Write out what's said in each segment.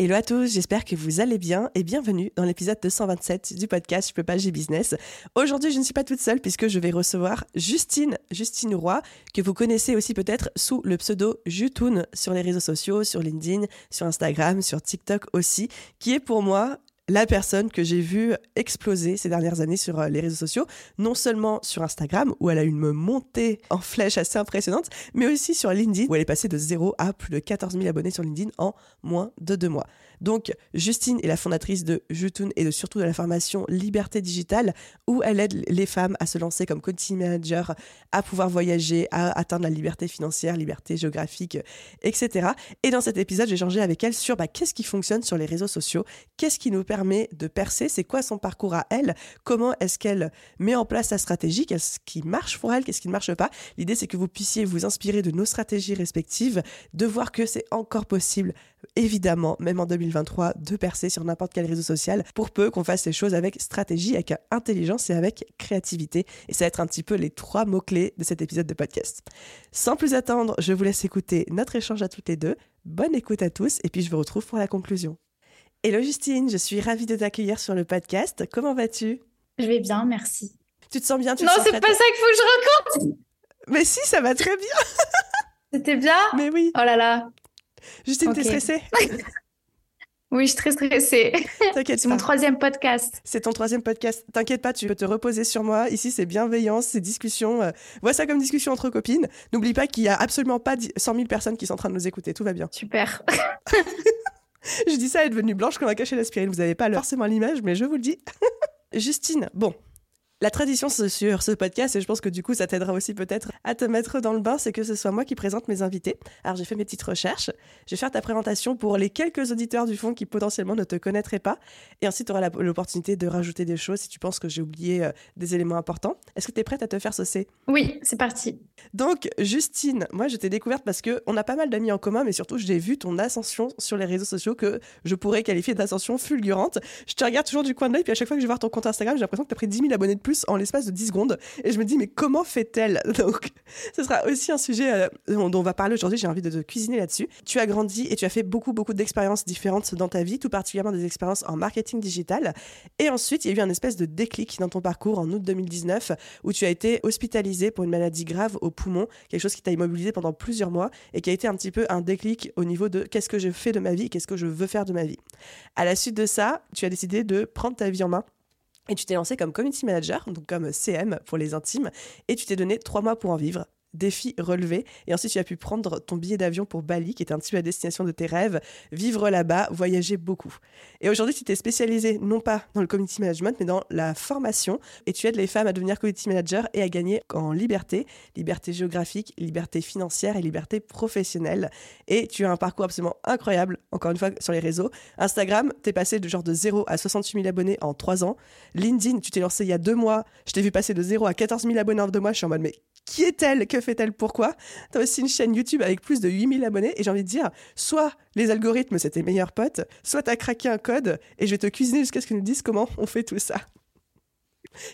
Hello à tous, j'espère que vous allez bien et bienvenue dans l'épisode 227 du podcast Je peux pas, j'ai business. Aujourd'hui, je ne suis pas toute seule puisque je vais recevoir Justine, Justine Roy, que vous connaissez aussi peut-être sous le pseudo Jutoun sur les réseaux sociaux, sur LinkedIn, sur Instagram, sur TikTok aussi, qui est pour moi la personne que j'ai vue exploser ces dernières années sur euh, les réseaux sociaux, non seulement sur Instagram, où elle a une montée en flèche assez impressionnante, mais aussi sur LinkedIn, où elle est passée de 0 à plus de 14 000 abonnés sur LinkedIn en moins de deux mois. Donc, Justine est la fondatrice de Jutun et de, surtout de la formation Liberté Digitale, où elle aide les femmes à se lancer comme coaching manager, à pouvoir voyager, à atteindre la liberté financière, liberté géographique, etc. Et dans cet épisode, j'ai changé avec elle sur bah, qu'est-ce qui fonctionne sur les réseaux sociaux, qu'est-ce qui nous permet de percer, c'est quoi son parcours à elle, comment est-ce qu'elle met en place sa stratégie, qu'est-ce qui marche pour elle, qu'est-ce qui ne marche pas? L'idée, c'est que vous puissiez vous inspirer de nos stratégies respectives, de voir que c'est encore possible évidemment, même en 2023, de percer sur n'importe quel réseau social, pour peu qu'on fasse les choses avec stratégie, avec intelligence et avec créativité. Et ça va être un petit peu les trois mots-clés de cet épisode de podcast. Sans plus attendre, je vous laisse écouter notre échange à toutes les deux. Bonne écoute à tous, et puis je vous retrouve pour la conclusion. Hello Justine, je suis ravie de t'accueillir sur le podcast. Comment vas-tu? Je vais bien, merci. Tu te sens bien tu Non, c'est pas ça qu'il faut que je raconte Mais si, ça va très bien C'était bien? Mais oui Oh là là Justine, t'es stressée? Oui, je suis très stressée. T'inquiète C'est mon troisième podcast. C'est ton troisième podcast. T'inquiète pas, tu peux te reposer sur moi. Ici, c'est bienveillance, c'est discussion. Euh, vois ça comme discussion entre copines. N'oublie pas qu'il y a absolument pas 100 000 personnes qui sont en train de nous écouter. Tout va bien. Super. je dis ça, elle est devenue blanche comme un cachet d'aspirine. Vous n'avez pas forcément l'image, mais je vous le dis. Justine, bon, la tradition sur ce podcast, et je pense que du coup ça t'aidera aussi peut-être à te mettre dans le bain, c'est que ce soit moi qui présente mes invités. Alors j'ai fait mes petites recherches, je vais faire ta présentation pour les quelques auditeurs du fond qui potentiellement ne te connaîtraient pas, et ensuite tu auras l'opportunité de rajouter des choses si tu penses que j'ai oublié euh, des éléments importants. Est-ce que tu es prête à te faire saucer? Oui, c'est parti. Donc Justine, moi je t'ai découverte parce que on a pas mal d'amis en commun, mais surtout j'ai vu ton ascension sur les réseaux sociaux que je pourrais qualifier d'ascension fulgurante. Je te regarde toujours du coin de l'œil, puis à chaque fois que je vais voir ton compte Instagram, j'ai l'impression que tu as pris 10 000 abonnés de en l'espace de 10 secondes. Et je me dis, mais comment fait-elle Donc, ce sera aussi un sujet euh, dont on va parler aujourd'hui. J'ai envie de te cuisiner là-dessus. Tu as grandi et tu as fait beaucoup, beaucoup d'expériences différentes dans ta vie, tout particulièrement des expériences en marketing digital. Et ensuite, il y a eu un espèce de déclic dans ton parcours en août 2019 où tu as été hospitalisé pour une maladie grave au poumon, quelque chose qui t'a immobilisé pendant plusieurs mois et qui a été un petit peu un déclic au niveau de qu'est-ce que je fais de ma vie, qu'est-ce que je veux faire de ma vie. À la suite de ça, tu as décidé de prendre ta vie en main et tu t'es lancé comme community manager, donc comme CM pour les intimes, et tu t'es donné trois mois pour en vivre défi relevé. Et ensuite, tu as pu prendre ton billet d'avion pour Bali, qui était un petit peu la destination de tes rêves, vivre là-bas, voyager beaucoup. Et aujourd'hui, tu t'es spécialisé non pas dans le community management, mais dans la formation. Et tu aides les femmes à devenir community manager et à gagner en liberté, liberté géographique, liberté financière et liberté professionnelle. Et tu as un parcours absolument incroyable, encore une fois, sur les réseaux. Instagram, t'es passé de genre de 0 à 68 000 abonnés en 3 ans. LinkedIn, tu t'es lancé il y a 2 mois. Je t'ai vu passer de 0 à 14 000 abonnés en 2 mois. Je suis en mode, mais qui est-elle? Que fait-elle? Pourquoi? Tu as aussi une chaîne YouTube avec plus de 8000 abonnés et j'ai envie de dire, soit les algorithmes, c'est tes meilleurs potes, soit tu as craqué un code et je vais te cuisiner jusqu'à ce que nous dises comment on fait tout ça.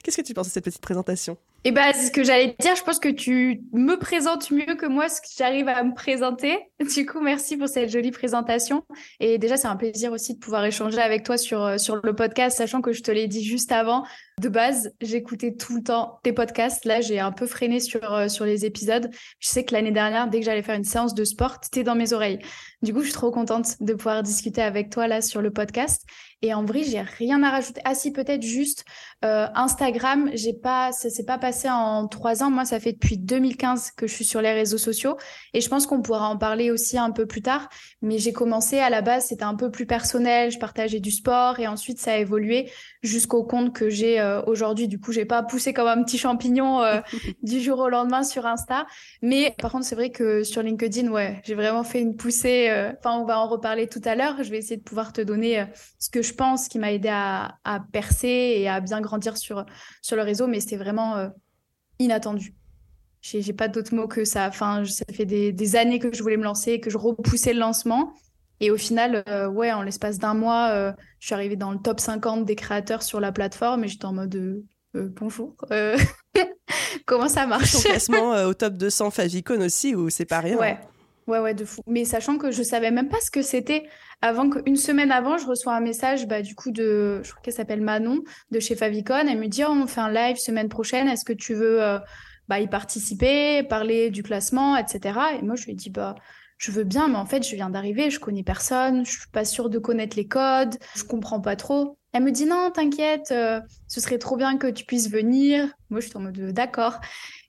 Qu'est-ce que tu penses de cette petite présentation? Eh ben, c'est ce que j'allais dire. Je pense que tu me présentes mieux que moi ce que j'arrive à me présenter. Du coup, merci pour cette jolie présentation. Et déjà, c'est un plaisir aussi de pouvoir échanger avec toi sur, euh, sur le podcast, sachant que je te l'ai dit juste avant. De base, j'écoutais tout le temps tes podcasts. Là, j'ai un peu freiné sur, euh, sur les épisodes. Je sais que l'année dernière, dès que j'allais faire une séance de sport, t'étais dans mes oreilles. Du coup, je suis trop contente de pouvoir discuter avec toi là sur le podcast. Et en vrai, j'ai rien à rajouter. Ah si, peut-être juste euh, Instagram. J'ai pas, s'est pas passé en trois ans. Moi, ça fait depuis 2015 que je suis sur les réseaux sociaux. Et je pense qu'on pourra en parler aussi un peu plus tard. Mais j'ai commencé à la base, c'était un peu plus personnel. Je partageais du sport et ensuite ça a évolué jusqu'au compte que j'ai euh, aujourd'hui. Du coup, j'ai pas poussé comme un petit champignon euh, du jour au lendemain sur Insta. Mais par contre, c'est vrai que sur LinkedIn, ouais, j'ai vraiment fait une poussée. Enfin, on va en reparler tout à l'heure. Je vais essayer de pouvoir te donner ce que je pense qui m'a aidé à, percer et à bien grandir sur, sur le réseau, mais c'était vraiment euh, inattendu. J'ai pas d'autres mots que ça. Enfin, ça fait des, années que je voulais me lancer, que je repoussais le lancement. Et au final, euh, ouais, en l'espace d'un mois, euh, je suis arrivée dans le top 50 des créateurs sur la plateforme et j'étais en mode bonjour. Comment ça marche Ton classement au top 200 Favicon aussi, ou c'est pas rien Ouais, Ouais, ouais, de fou. Mais sachant que je savais même pas ce que c'était avant qu'une semaine avant, je reçois un message, bah, du coup, de, je crois qu'elle s'appelle Manon, de chez Favicon. Elle me dit, oh, on fait un live semaine prochaine. Est-ce que tu veux euh, bah, y participer, parler du classement, etc. Et moi, je lui ai dit, bah, je veux bien, mais en fait, je viens d'arriver, je connais personne, je suis pas sûre de connaître les codes, je comprends pas trop. Elle me dit, non, t'inquiète, euh, ce serait trop bien que tu puisses venir. Moi, je suis en mode, d'accord.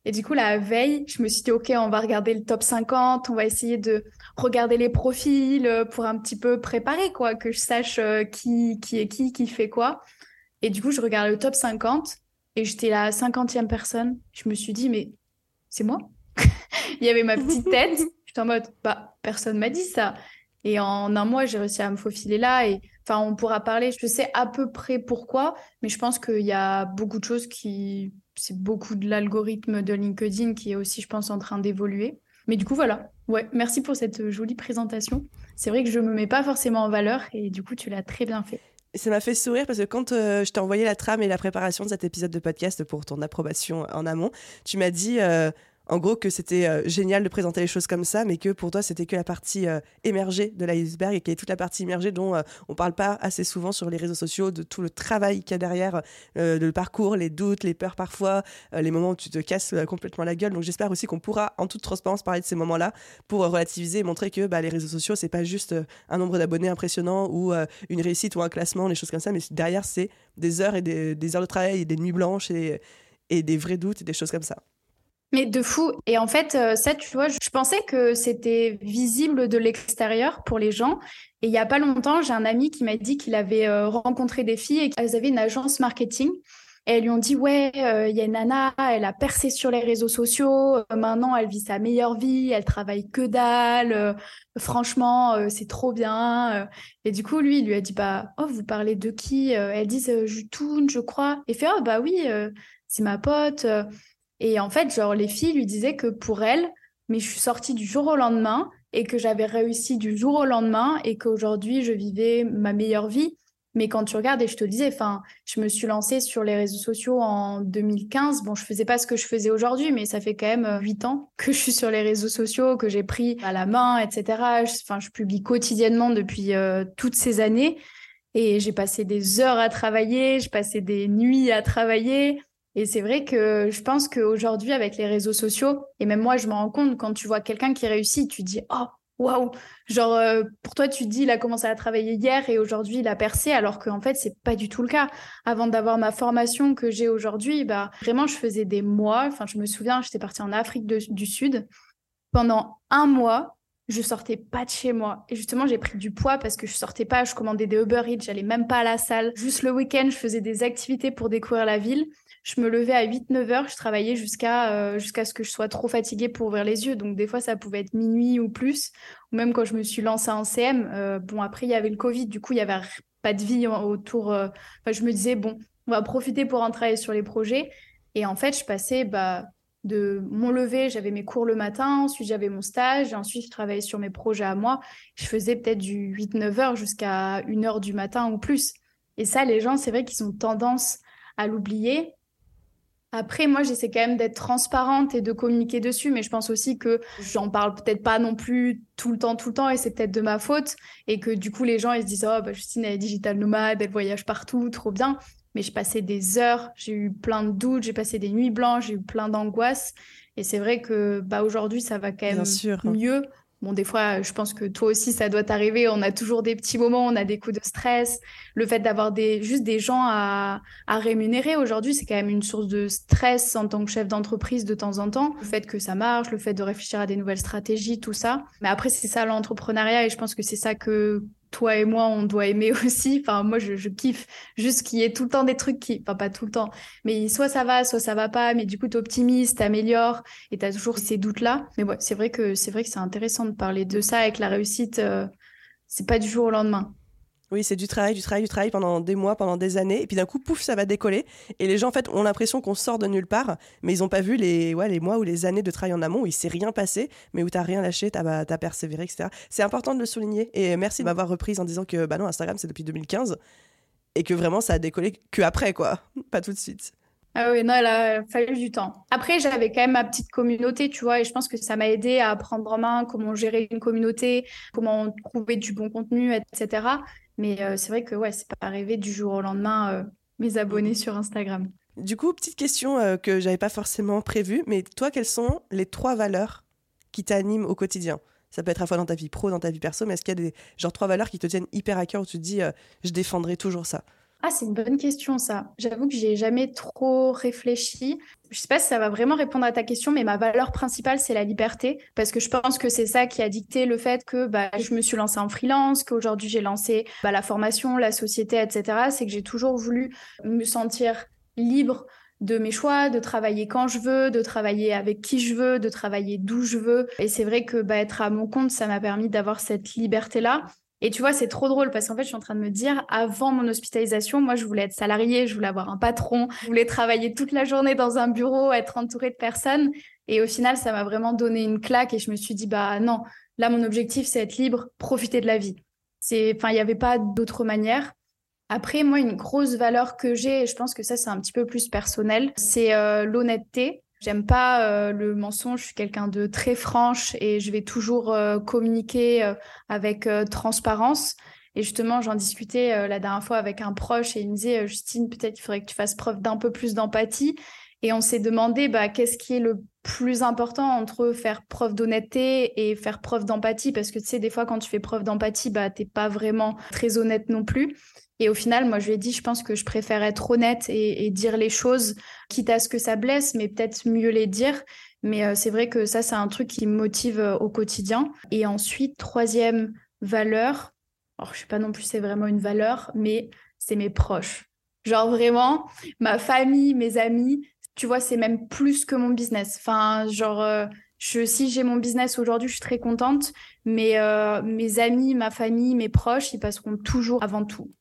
Et du coup, la veille, je me suis dit, OK, on va regarder le top 50, on va essayer de regarder les profils euh, pour un petit peu préparer, quoi, que je sache euh, qui, qui est qui, qui fait quoi. Et du coup, je regarde le top 50 et j'étais la 50e personne. Je me suis dit, mais c'est moi? Il y avait ma petite tête. En mode, bah, personne m'a dit ça. Et en un mois, j'ai réussi à me faufiler là. Et enfin, on pourra parler. Je sais à peu près pourquoi, mais je pense qu'il y a beaucoup de choses qui c'est beaucoup de l'algorithme de LinkedIn qui est aussi, je pense, en train d'évoluer. Mais du coup, voilà. Ouais, merci pour cette jolie présentation. C'est vrai que je me mets pas forcément en valeur et du coup, tu l'as très bien fait. ça m'a fait sourire parce que quand euh, je t'ai envoyé la trame et la préparation de cet épisode de podcast pour ton approbation en amont, tu m'as dit euh, en gros que c'était euh, génial de présenter les choses comme ça, mais que pour toi c'était que la partie euh, émergée de l'iceberg et qu'il y a toute la partie immergée dont euh, on parle pas assez souvent sur les réseaux sociaux, de tout le travail qu'il y a derrière, le parcours, les doutes, les peurs parfois, les moments où tu te casses complètement la gueule. Donc j'espère aussi qu'on pourra en toute transparence parler de ces moments-là pour relativiser et montrer que bah, les réseaux sociaux c'est pas juste un nombre d'abonnés impressionnant ou une réussite ou un classement, les choses comme ça, mais derrière c'est des heures et des, heures de travail et des nuits blanches et, et des vrais doutes et des choses comme ça. Mais de fou. Et en fait, euh, ça, tu vois, je pensais que c'était visible de l'extérieur pour les gens. Et il y a pas longtemps, j'ai un ami qui m'a dit qu'il avait euh, rencontré des filles et qu'elles avaient une agence marketing. Et elles lui ont dit, ouais, euh, il y a nana, elle a percé sur les réseaux sociaux. maintenant, elle vit sa meilleure vie. Elle travaille que dalle. franchement, c'est trop bien. Et du coup, lui, il lui a dit, bah, oh, vous parlez de qui? Elles disent, Jutoun, je crois. Et fait, oh, bah oui, c'est ma pote. Et en fait, genre, les filles lui disaient que pour elle, mais je suis sortie du jour au lendemain et que j'avais réussi du jour au lendemain et qu'aujourd'hui, je vivais ma meilleure vie. Mais quand tu regardes, et je te disais, enfin, je me suis lancée sur les réseaux sociaux en 2015. Bon, je faisais pas ce que je faisais aujourd'hui, mais ça fait quand même euh, huit ans que je suis sur les réseaux sociaux, que j'ai pris à la main, etc. Enfin, je publie quotidiennement depuis euh, toutes ces années. Et j'ai passé des heures à travailler, j'ai passé des nuits à travailler. Et c'est vrai que je pense qu'aujourd'hui, avec les réseaux sociaux, et même moi, je me rends compte, quand tu vois quelqu'un qui réussit, tu dis, oh, waouh Genre, euh, pour toi, tu dis, il a commencé à travailler hier et aujourd'hui, il a percé, alors qu'en fait, c'est pas du tout le cas. Avant d'avoir ma formation que j'ai aujourd'hui, bah, vraiment, je faisais des mois. Enfin, je me souviens, j'étais partie en Afrique du Sud. Pendant un mois, je sortais pas de chez moi. Et justement, j'ai pris du poids parce que je sortais pas, je commandais des Uber Eats, j'allais même pas à la salle. Juste le week-end, je faisais des activités pour découvrir la ville je me levais à 8-9 heures, je travaillais jusqu'à euh, jusqu'à ce que je sois trop fatiguée pour ouvrir les yeux. Donc des fois, ça pouvait être minuit ou plus. Ou même quand je me suis lancée en CM, euh, bon, après, il y avait le Covid, du coup, il n'y avait pas de vie autour. Euh, enfin, je me disais, bon, on va profiter pour en travailler sur les projets. Et en fait, je passais bah, de mon lever, j'avais mes cours le matin, ensuite j'avais mon stage, ensuite je travaillais sur mes projets à moi. Je faisais peut-être du 8-9 heures jusqu'à 1 heure du matin ou plus. Et ça, les gens, c'est vrai qu'ils ont tendance à l'oublier. Après, moi, j'essaie quand même d'être transparente et de communiquer dessus, mais je pense aussi que j'en parle peut-être pas non plus tout le temps, tout le temps, et c'est peut-être de ma faute, et que du coup, les gens, ils se disent, oh, bah, Justine, elle est digital nomade, elle voyage partout, trop bien. Mais je passais des heures, j'ai eu plein de doutes, j'ai passé des nuits blanches, j'ai eu plein d'angoisses, et c'est vrai que bah, aujourd'hui, ça va quand même mieux. Bon, des fois, je pense que toi aussi, ça doit t'arriver. On a toujours des petits moments, on a des coups de stress. Le fait d'avoir des, juste des gens à, à rémunérer aujourd'hui, c'est quand même une source de stress en tant que chef d'entreprise de temps en temps. Le fait que ça marche, le fait de réfléchir à des nouvelles stratégies, tout ça. Mais après, c'est ça l'entrepreneuriat et je pense que c'est ça que toi et moi, on doit aimer aussi. Enfin, moi, je, kiffe juste qu'il y ait tout le temps des trucs qui, enfin, pas tout le temps, mais soit ça va, soit ça va pas, mais du coup, t'optimises, t'améliores et t'as toujours ces doutes-là. Mais ouais, c'est vrai que c'est vrai que c'est intéressant de parler de ça avec la réussite. Euh, c'est pas du jour au lendemain. Oui, c'est du travail, du travail, du travail pendant des mois, pendant des années. Et puis d'un coup, pouf, ça va décoller. Et les gens, en fait, ont l'impression qu'on sort de nulle part, mais ils n'ont pas vu les, ouais, les mois ou les années de travail en amont où il s'est rien passé, mais où tu n'as rien lâché, tu as, persévéré, etc. C'est important de le souligner. Et merci de m'avoir reprise en disant que bah non, Instagram, c'est depuis 2015. Et que vraiment, ça a décollé que après, quoi. Pas tout de suite. Ah oui, non, il a fallu du temps. Après, j'avais quand même ma petite communauté, tu vois, et je pense que ça m'a aidé à prendre en main comment gérer une communauté, comment trouver du bon contenu, etc. Mais euh, c'est vrai que ouais, c'est pas arrivé du jour au lendemain euh, mes abonnés mhm. sur Instagram. Du coup, petite question euh, que j'avais pas forcément prévue, mais toi, quelles sont les trois valeurs qui t'animent au quotidien? Ça peut être à la fois dans ta vie pro, dans ta vie perso, mais est-ce qu'il y a des genre trois valeurs qui te tiennent hyper à cœur où tu te dis je défendrai toujours ça? Ah, c'est une bonne question, ça. J'avoue que j'ai jamais trop réfléchi. Je sais pas si ça va vraiment répondre à ta question, mais ma valeur principale, c'est la liberté. Parce que je pense que c'est ça qui a dicté le fait que bah, je me suis lancée en freelance, qu'aujourd'hui j'ai lancé bah, la formation, la société, etc. C'est que j'ai toujours voulu me sentir libre de mes choix, de travailler quand je veux, de travailler avec qui je veux, de travailler d'où je veux. Et c'est vrai que bah, être à mon compte, ça m'a permis d'avoir cette liberté-là. Et tu vois, c'est trop drôle parce qu'en fait, je suis en train de me dire, avant mon hospitalisation, moi, je voulais être salariée, je voulais avoir un patron, je voulais travailler toute la journée dans un bureau, être entourée de personnes. Et au final, ça m'a vraiment donné une claque et je me suis dit, bah non, là, mon objectif, c'est être libre, profiter de la vie. C'est, enfin, il n'y avait pas d'autre manière. Après, moi, une grosse valeur que j'ai, et je pense que ça, c'est un petit peu plus personnel, c'est euh, l'honnêteté. J'aime pas euh, le mensonge, je suis quelqu'un de très franche et je vais toujours euh, communiquer euh, avec transparence. Et justement, j'en discutais la dernière fois avec un proche et il me disait Justine, peut-être qu'il faudrait que tu fasses preuve d'un peu plus d'empathie. Et on s'est demandé bah, qu'est-ce qui est le plus important entre faire preuve d'honnêteté et faire preuve d'empathie parce que tu sais des fois quand tu fais preuve d'empathie bah t'es pas vraiment très honnête non plus et au final, moi, je lui ai dit, je pense que je préfère être honnête et, dire les choses, quitte à ce que ça blesse, mais peut-être mieux les dire. Mais euh, c'est vrai que ça, c'est un truc qui me motive euh, au quotidien. Et ensuite, troisième valeur, alors je sais pas non plus c'est vraiment une valeur, mais c'est mes proches. Genre vraiment, ma famille, mes amis, tu vois, c'est même plus que mon business. Enfin, genre, euh, je, si j'ai mon business aujourd'hui, je suis très contente, mais mes amis, ma famille, mes proches, ils passeront toujours avant tout.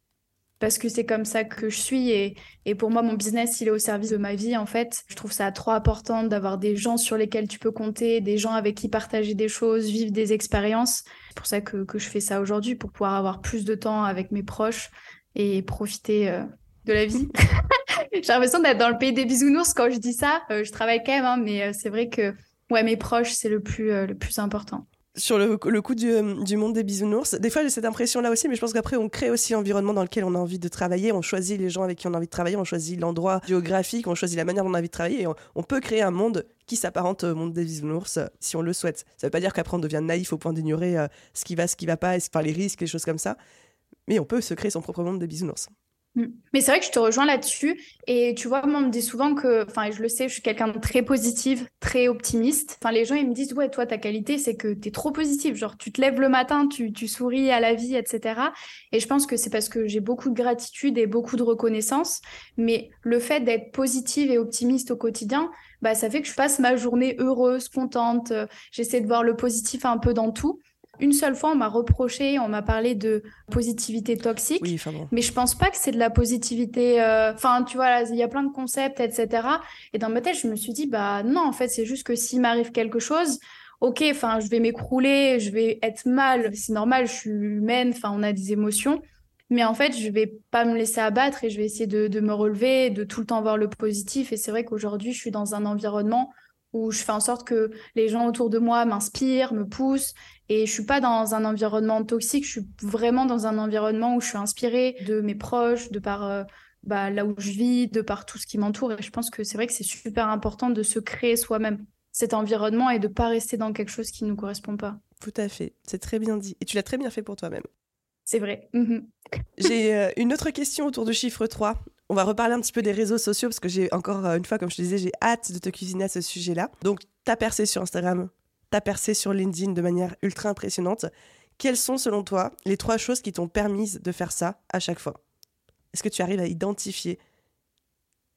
Parce que c'est comme ça que je suis et, et, pour moi mon business il est au service de ma vie en fait. Je trouve ça trop important d'avoir des gens sur lesquels tu peux compter des gens avec qui partager des choses vivre des expériences. C'est pour ça que, que, je fais ça aujourd'hui pour pouvoir avoir plus de temps avec mes proches et profiter euh, de la vie j'ai l'impression d'être dans le pays des bisounours quand je dis ça euh, je travaille quand même hein, mais euh, c'est vrai que ouais mes proches c'est le plus le plus important sur le, coup du, monde des bisounours. Des fois, j'ai cette impression-là aussi, mais je pense qu'après, on crée aussi l'environnement dans lequel on a envie de travailler. On choisit les gens avec qui on a envie de travailler, on choisit l'endroit géographique, on choisit la manière dont on a envie de travailler. Et on, peut créer un monde qui s'apparente au monde des bisounours si on le souhaite. Ça ne veut pas dire qu'après, on devient naïf au point d'ignorer euh, ce qui va, ce qui va pas, enfin, les risques, les choses comme ça. Mais on peut se créer son propre monde des bisounours. Mm. Mais c'est vrai que je te rejoins là-dessus. Et tu vois, moi, on me dit souvent que, enfin, je le sais, je suis quelqu'un de très positif, très optimiste. Enfin, les gens, ils me disent, ouais, toi, ta qualité, c'est que tu es trop positif. Genre, tu te lèves le matin, tu, tu souris à la vie, etc. Et je pense que c'est parce que j'ai beaucoup de gratitude et beaucoup de reconnaissance. Mais le fait d'être positive et optimiste au quotidien, bah, ça fait que je passe ma journée heureuse, contente. J'essaie de voir le positif un peu dans tout. Une seule fois, on m'a reproché, on m'a parlé de positivité toxique. Oui, Mais je pense pas que c'est de la positivité. Euh, enfin, tu vois, il y a plein de concepts, etc. Et dans ma tête, je me suis dit, bah non, en fait, c'est juste que s'il m'arrive quelque chose, ok, enfin, je vais m'écrouler, je vais être mal. C'est normal, je suis humaine, enfin, on a des émotions. Mais en fait, je vais pas me laisser abattre et je vais essayer de, de me relever, de tout le temps voir le positif. Et c'est vrai qu'aujourd'hui, je suis dans un environnement où je fais en sorte que les gens autour de moi m'inspirent, me poussent. Et je suis pas dans un environnement toxique, je suis vraiment dans un environnement où je suis inspirée de mes proches, de par euh, bah, là où je vis, de par tout ce qui m'entoure. Et je pense que c'est vrai que c'est super important de se créer soi-même. cet environnement et de pas rester dans quelque chose qui ne nous correspond pas. Tout à fait, c'est très bien dit. Et tu l'as très bien fait pour toi-même. C'est vrai. Mhm. J'ai euh, une autre question autour du chiffre 3. On va reparler un petit peu des réseaux sociaux parce que j'ai encore euh, une fois, comme je te disais, j'ai hâte de te cuisiner à ce sujet-là. Donc, t'as percé sur Instagram, t'as percé sur LinkedIn de manière ultra impressionnante. Quelles sont, selon toi, les trois choses qui t'ont permis de faire ça à chaque fois? Est-ce que tu arrives à identifier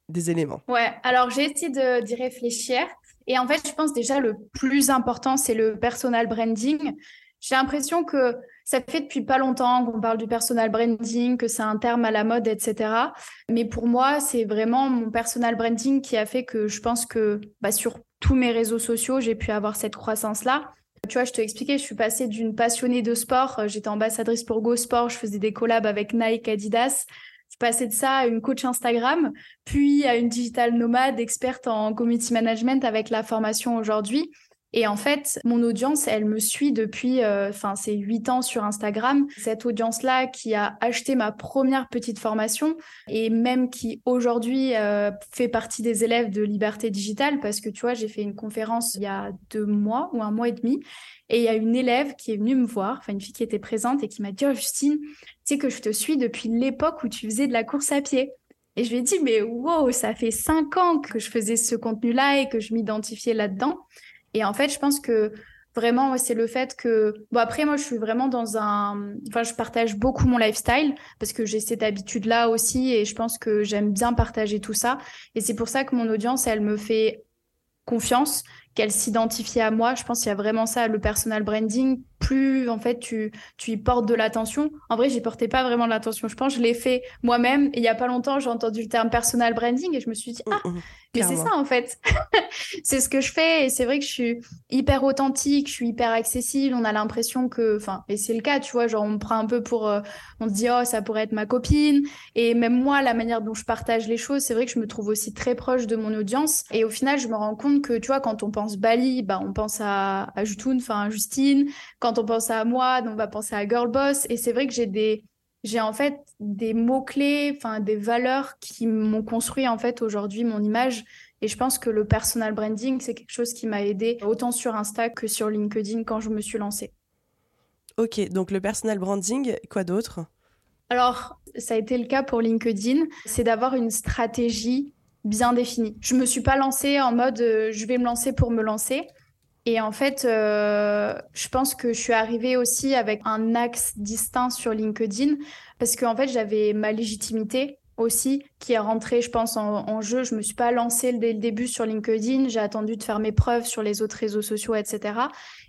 des éléments? Ouais, alors j'ai essayé d'y réfléchir. Et en fait, je pense déjà le plus important, c'est le personal branding. J'ai l'impression que ça fait depuis pas longtemps qu'on parle du personal branding, que c'est un terme à la mode, etc. Mais pour moi, c'est vraiment mon personal branding qui a fait que je pense que bah, sur tous mes réseaux sociaux, j'ai pu avoir cette croissance-là. Tu vois, je te expliquais, je suis passée d'une passionnée de sport, j'étais ambassadrice pour Go Sport, je faisais des collabs avec Nike, Adidas. Je suis passée de ça à une coach Instagram, puis à une digital nomade experte en community management avec la formation aujourd'hui. Et en fait, mon audience, elle me suit depuis, euh, enfin, c'est huit ans sur Instagram. Cette audience-là qui a acheté ma première petite formation et même qui aujourd'hui euh, fait partie des élèves de Liberté Digitale parce que tu vois, j'ai fait une conférence il y a deux mois ou un mois et demi et il y a une élève qui est venue me voir, enfin une fille qui était présente et qui m'a dit, oh Justine, tu sais que je te suis depuis l'époque où tu faisais de la course à pied. Et je lui ai dit, mais wow, ça fait cinq ans que je faisais ce contenu-là et que je m'identifiais là-dedans. Et en fait, je pense que vraiment, c'est le fait que. Bon, après, moi, je suis vraiment dans un. Enfin, je partage beaucoup mon lifestyle parce que j'ai cette habitude-là aussi et je pense que j'aime bien partager tout ça. Et c'est pour ça que mon audience, elle me fait confiance qu'elle s'identifie à moi. Je pense qu'il y a vraiment ça, le personal branding. Plus en fait tu, tu y portes de l'attention. En vrai, j'y portais pas vraiment de l'attention. Je pense que je l'ai fait moi-même. Et il y a pas longtemps, j'ai entendu le terme personal branding et je me suis dit, ah, mmh, mmh, mais c'est ça en fait. c'est ce que je fais. Et c'est vrai que je suis hyper authentique, je suis hyper accessible. On a l'impression que, enfin, et c'est le cas, tu vois, genre on me prend un peu pour, euh, on se dit, oh, ça pourrait être ma copine. Et même moi, la manière dont je partage les choses, c'est vrai que je me trouve aussi très proche de mon audience. Et au final, je me rends compte que, tu vois, quand on pense Bali, bah, on pense à, à enfin à Justine. Quand on pense à moi, on va penser à Girl Boss. Et c'est vrai que j'ai des, j'ai en fait des mots clés, enfin des valeurs qui m'ont construit en fait aujourd'hui mon image. Et je pense que le personal branding, c'est quelque chose qui m'a aidé autant sur Insta que sur LinkedIn quand je me suis lancée. Ok, donc le personal branding, quoi d'autre? Alors, ça a été le cas pour LinkedIn, c'est d'avoir une stratégie bien définie. Je me suis pas lancée en mode euh, je vais me lancer pour me lancer. Et en fait, euh, je pense que je suis arrivée aussi avec un axe distinct sur LinkedIn parce qu'en fait, j'avais ma légitimité aussi qui est rentrée, je pense, en, jeu. Je me suis pas lancée dès le début sur LinkedIn. J'ai attendu de faire mes preuves sur les autres réseaux sociaux, etc.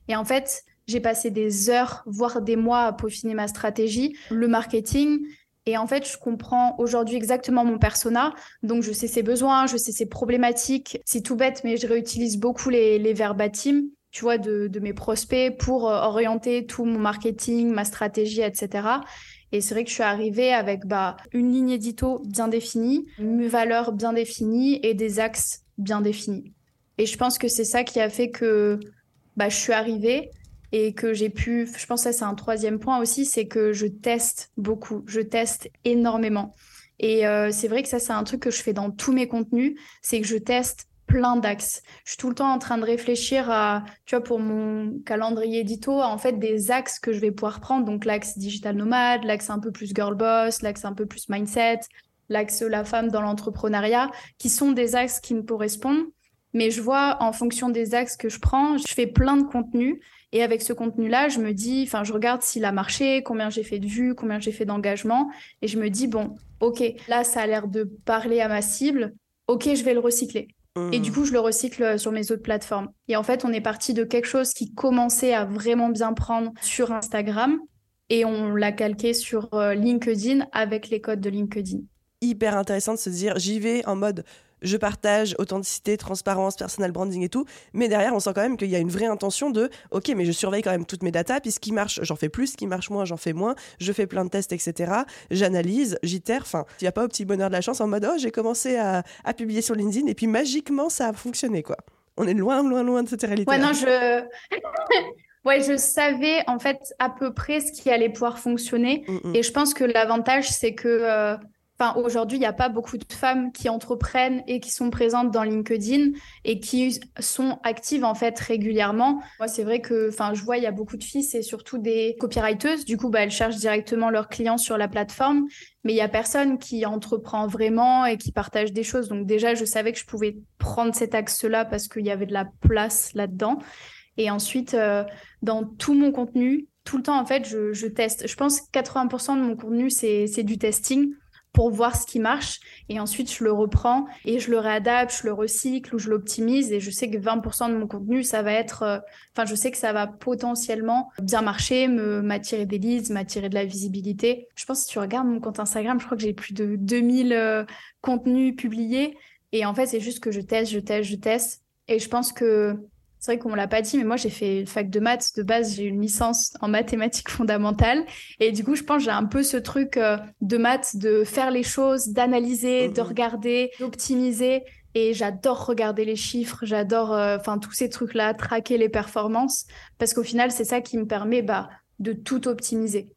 Et en fait, j'ai passé des heures, voire des mois à peaufiner ma stratégie, le marketing, et en fait, je comprends aujourd'hui exactement mon persona. Donc, je sais ses besoins, je sais ses problématiques. C'est tout bête, mais je réutilise beaucoup les, les verbatim, tu vois, de, mes prospects pour euh, orienter tout mon marketing, ma stratégie, etc. Et c'est vrai que je suis arrivée avec bah, une ligne édito bien définie, mes valeurs bien définies et des axes bien définis. Et je pense que c'est ça qui a fait que bah, je suis arrivée et que j'ai pu, je pense que c'est un troisième point aussi, c'est que je teste beaucoup, je teste énormément. Et euh, c'est vrai que ça c'est un truc que je fais dans tous mes contenus, c'est que je teste plein d'axes. Je suis tout le temps en train de réfléchir à, tu vois, pour mon calendrier édito, en fait, des axes que je vais pouvoir prendre. Donc, l'axe digital nomade, l'axe un peu plus girl boss, l'axe un peu plus mindset, l'axe la femme dans l'entrepreneuriat, qui sont des axes qui me correspondent. Mais je vois, en fonction des axes que je prends, je fais plein de contenus et avec ce contenu-là, je me dis, enfin, je regarde s'il a marché, combien j'ai fait de vues, combien j'ai fait d'engagement. Et je me dis, bon, OK, là, ça a l'air de parler à ma cible. OK, je vais le recycler. Et du mmh. coup, je le recycle euh, sur mes autres plateformes. Et en fait, on est parti de quelque chose qui commençait à vraiment bien prendre sur Instagram et on l'a calqué sur euh, LinkedIn avec les codes de LinkedIn. Hyper intéressant de se dire, j'y vais en mode je partage authenticité, transparence, personal branding et tout. Mais derrière, on sent quand même qu'il y a une vraie intention de OK, mais je surveille quand même toutes mes datas. Puis ce qui marche, j'en fais plus. Ce qui marche moins, j'en fais moins. Je fais plein de tests, etc. J'analyse, j'itère. Enfin, il n'y a pas au petit bonheur de la chance en mode Oh, j'ai commencé à, publier sur LinkedIn et puis magiquement, ça a fonctionné, quoi. On est loin, loin, loin de cette réalité. Ouais, non, je. Ouais, je savais en fait à peu près ce qui allait pouvoir fonctionner. Mm, mm. Et je pense que l'avantage, c'est que euh, Enfin, aujourd'hui, il n'y a pas beaucoup de femmes qui entreprennent et qui sont présentes dans LinkedIn et qui sont actives en fait régulièrement. Moi, c'est vrai que, enfin, je vois, il y a beaucoup de filles, c'est surtout des copywriters. Du coup, bah, elles cherchent directement leurs clients sur la plateforme, mais il y a personne qui entreprend vraiment et qui partage des choses. Donc déjà, je savais que je pouvais prendre cet axe-là parce qu'il y avait de la place là-dedans. Et ensuite, euh, dans tout mon contenu, tout le temps, en fait, je, je teste. Je pense que 80% de mon contenu, c'est du testing pour voir ce qui marche. Et ensuite, je le reprends et je le réadapte, je le recycle ou je l'optimise. Et je sais que 20% de mon contenu, ça va être... euh, Enfin, je sais que ça va potentiellement bien marcher, me m'attirer des leads, m'attirer de la visibilité. Je pense que si tu regardes mon compte Instagram, je crois que j'ai plus de 2000 euh, contenus publiés. Et en fait, c'est juste que je teste, je teste, je teste. Et je pense que c'est vrai qu'on l'a pas dit, mais moi j'ai fait fac de maths. De base, j'ai une licence en mathématiques fondamentales. Et du coup, je pense que j'ai un peu ce truc euh, de maths, de faire les choses, d'analyser, de Mhm. regarder, d'optimiser. Et j'adore regarder les chiffres, j'adore euh, enfin tous ces trucs-là, traquer les performances, parce qu'au final, c'est ça qui me permet bah, de tout optimiser.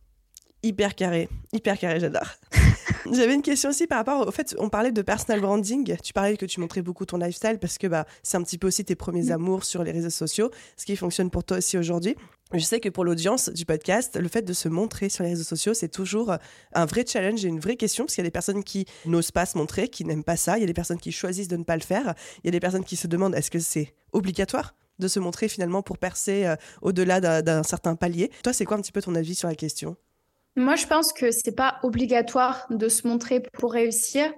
Hyper carré, hyper carré, j'adore. J'avais une question aussi par rapport au fait, on parlait de personal branding. Tu parlais que tu montrais beaucoup ton lifestyle parce que bah, c'est un petit peu aussi tes premiers Mm. amours sur les réseaux sociaux, ce qui fonctionne pour toi aussi aujourd'hui. Je sais que pour l'audience du podcast, le fait de se montrer sur les réseaux sociaux, c'est toujours un vrai challenge et une vraie question parce qu'il y a des personnes qui n'osent pas se montrer, qui n'aiment pas ça. Il y a des personnes qui choisissent de ne pas le faire. Il y a des personnes qui se demandent est-ce que c'est obligatoire de se montrer finalement pour percer euh, au-delà d'un certain palier? Toi, c'est quoi un petit peu ton avis sur la question? Moi, je pense que c'est pas obligatoire de se montrer pour réussir,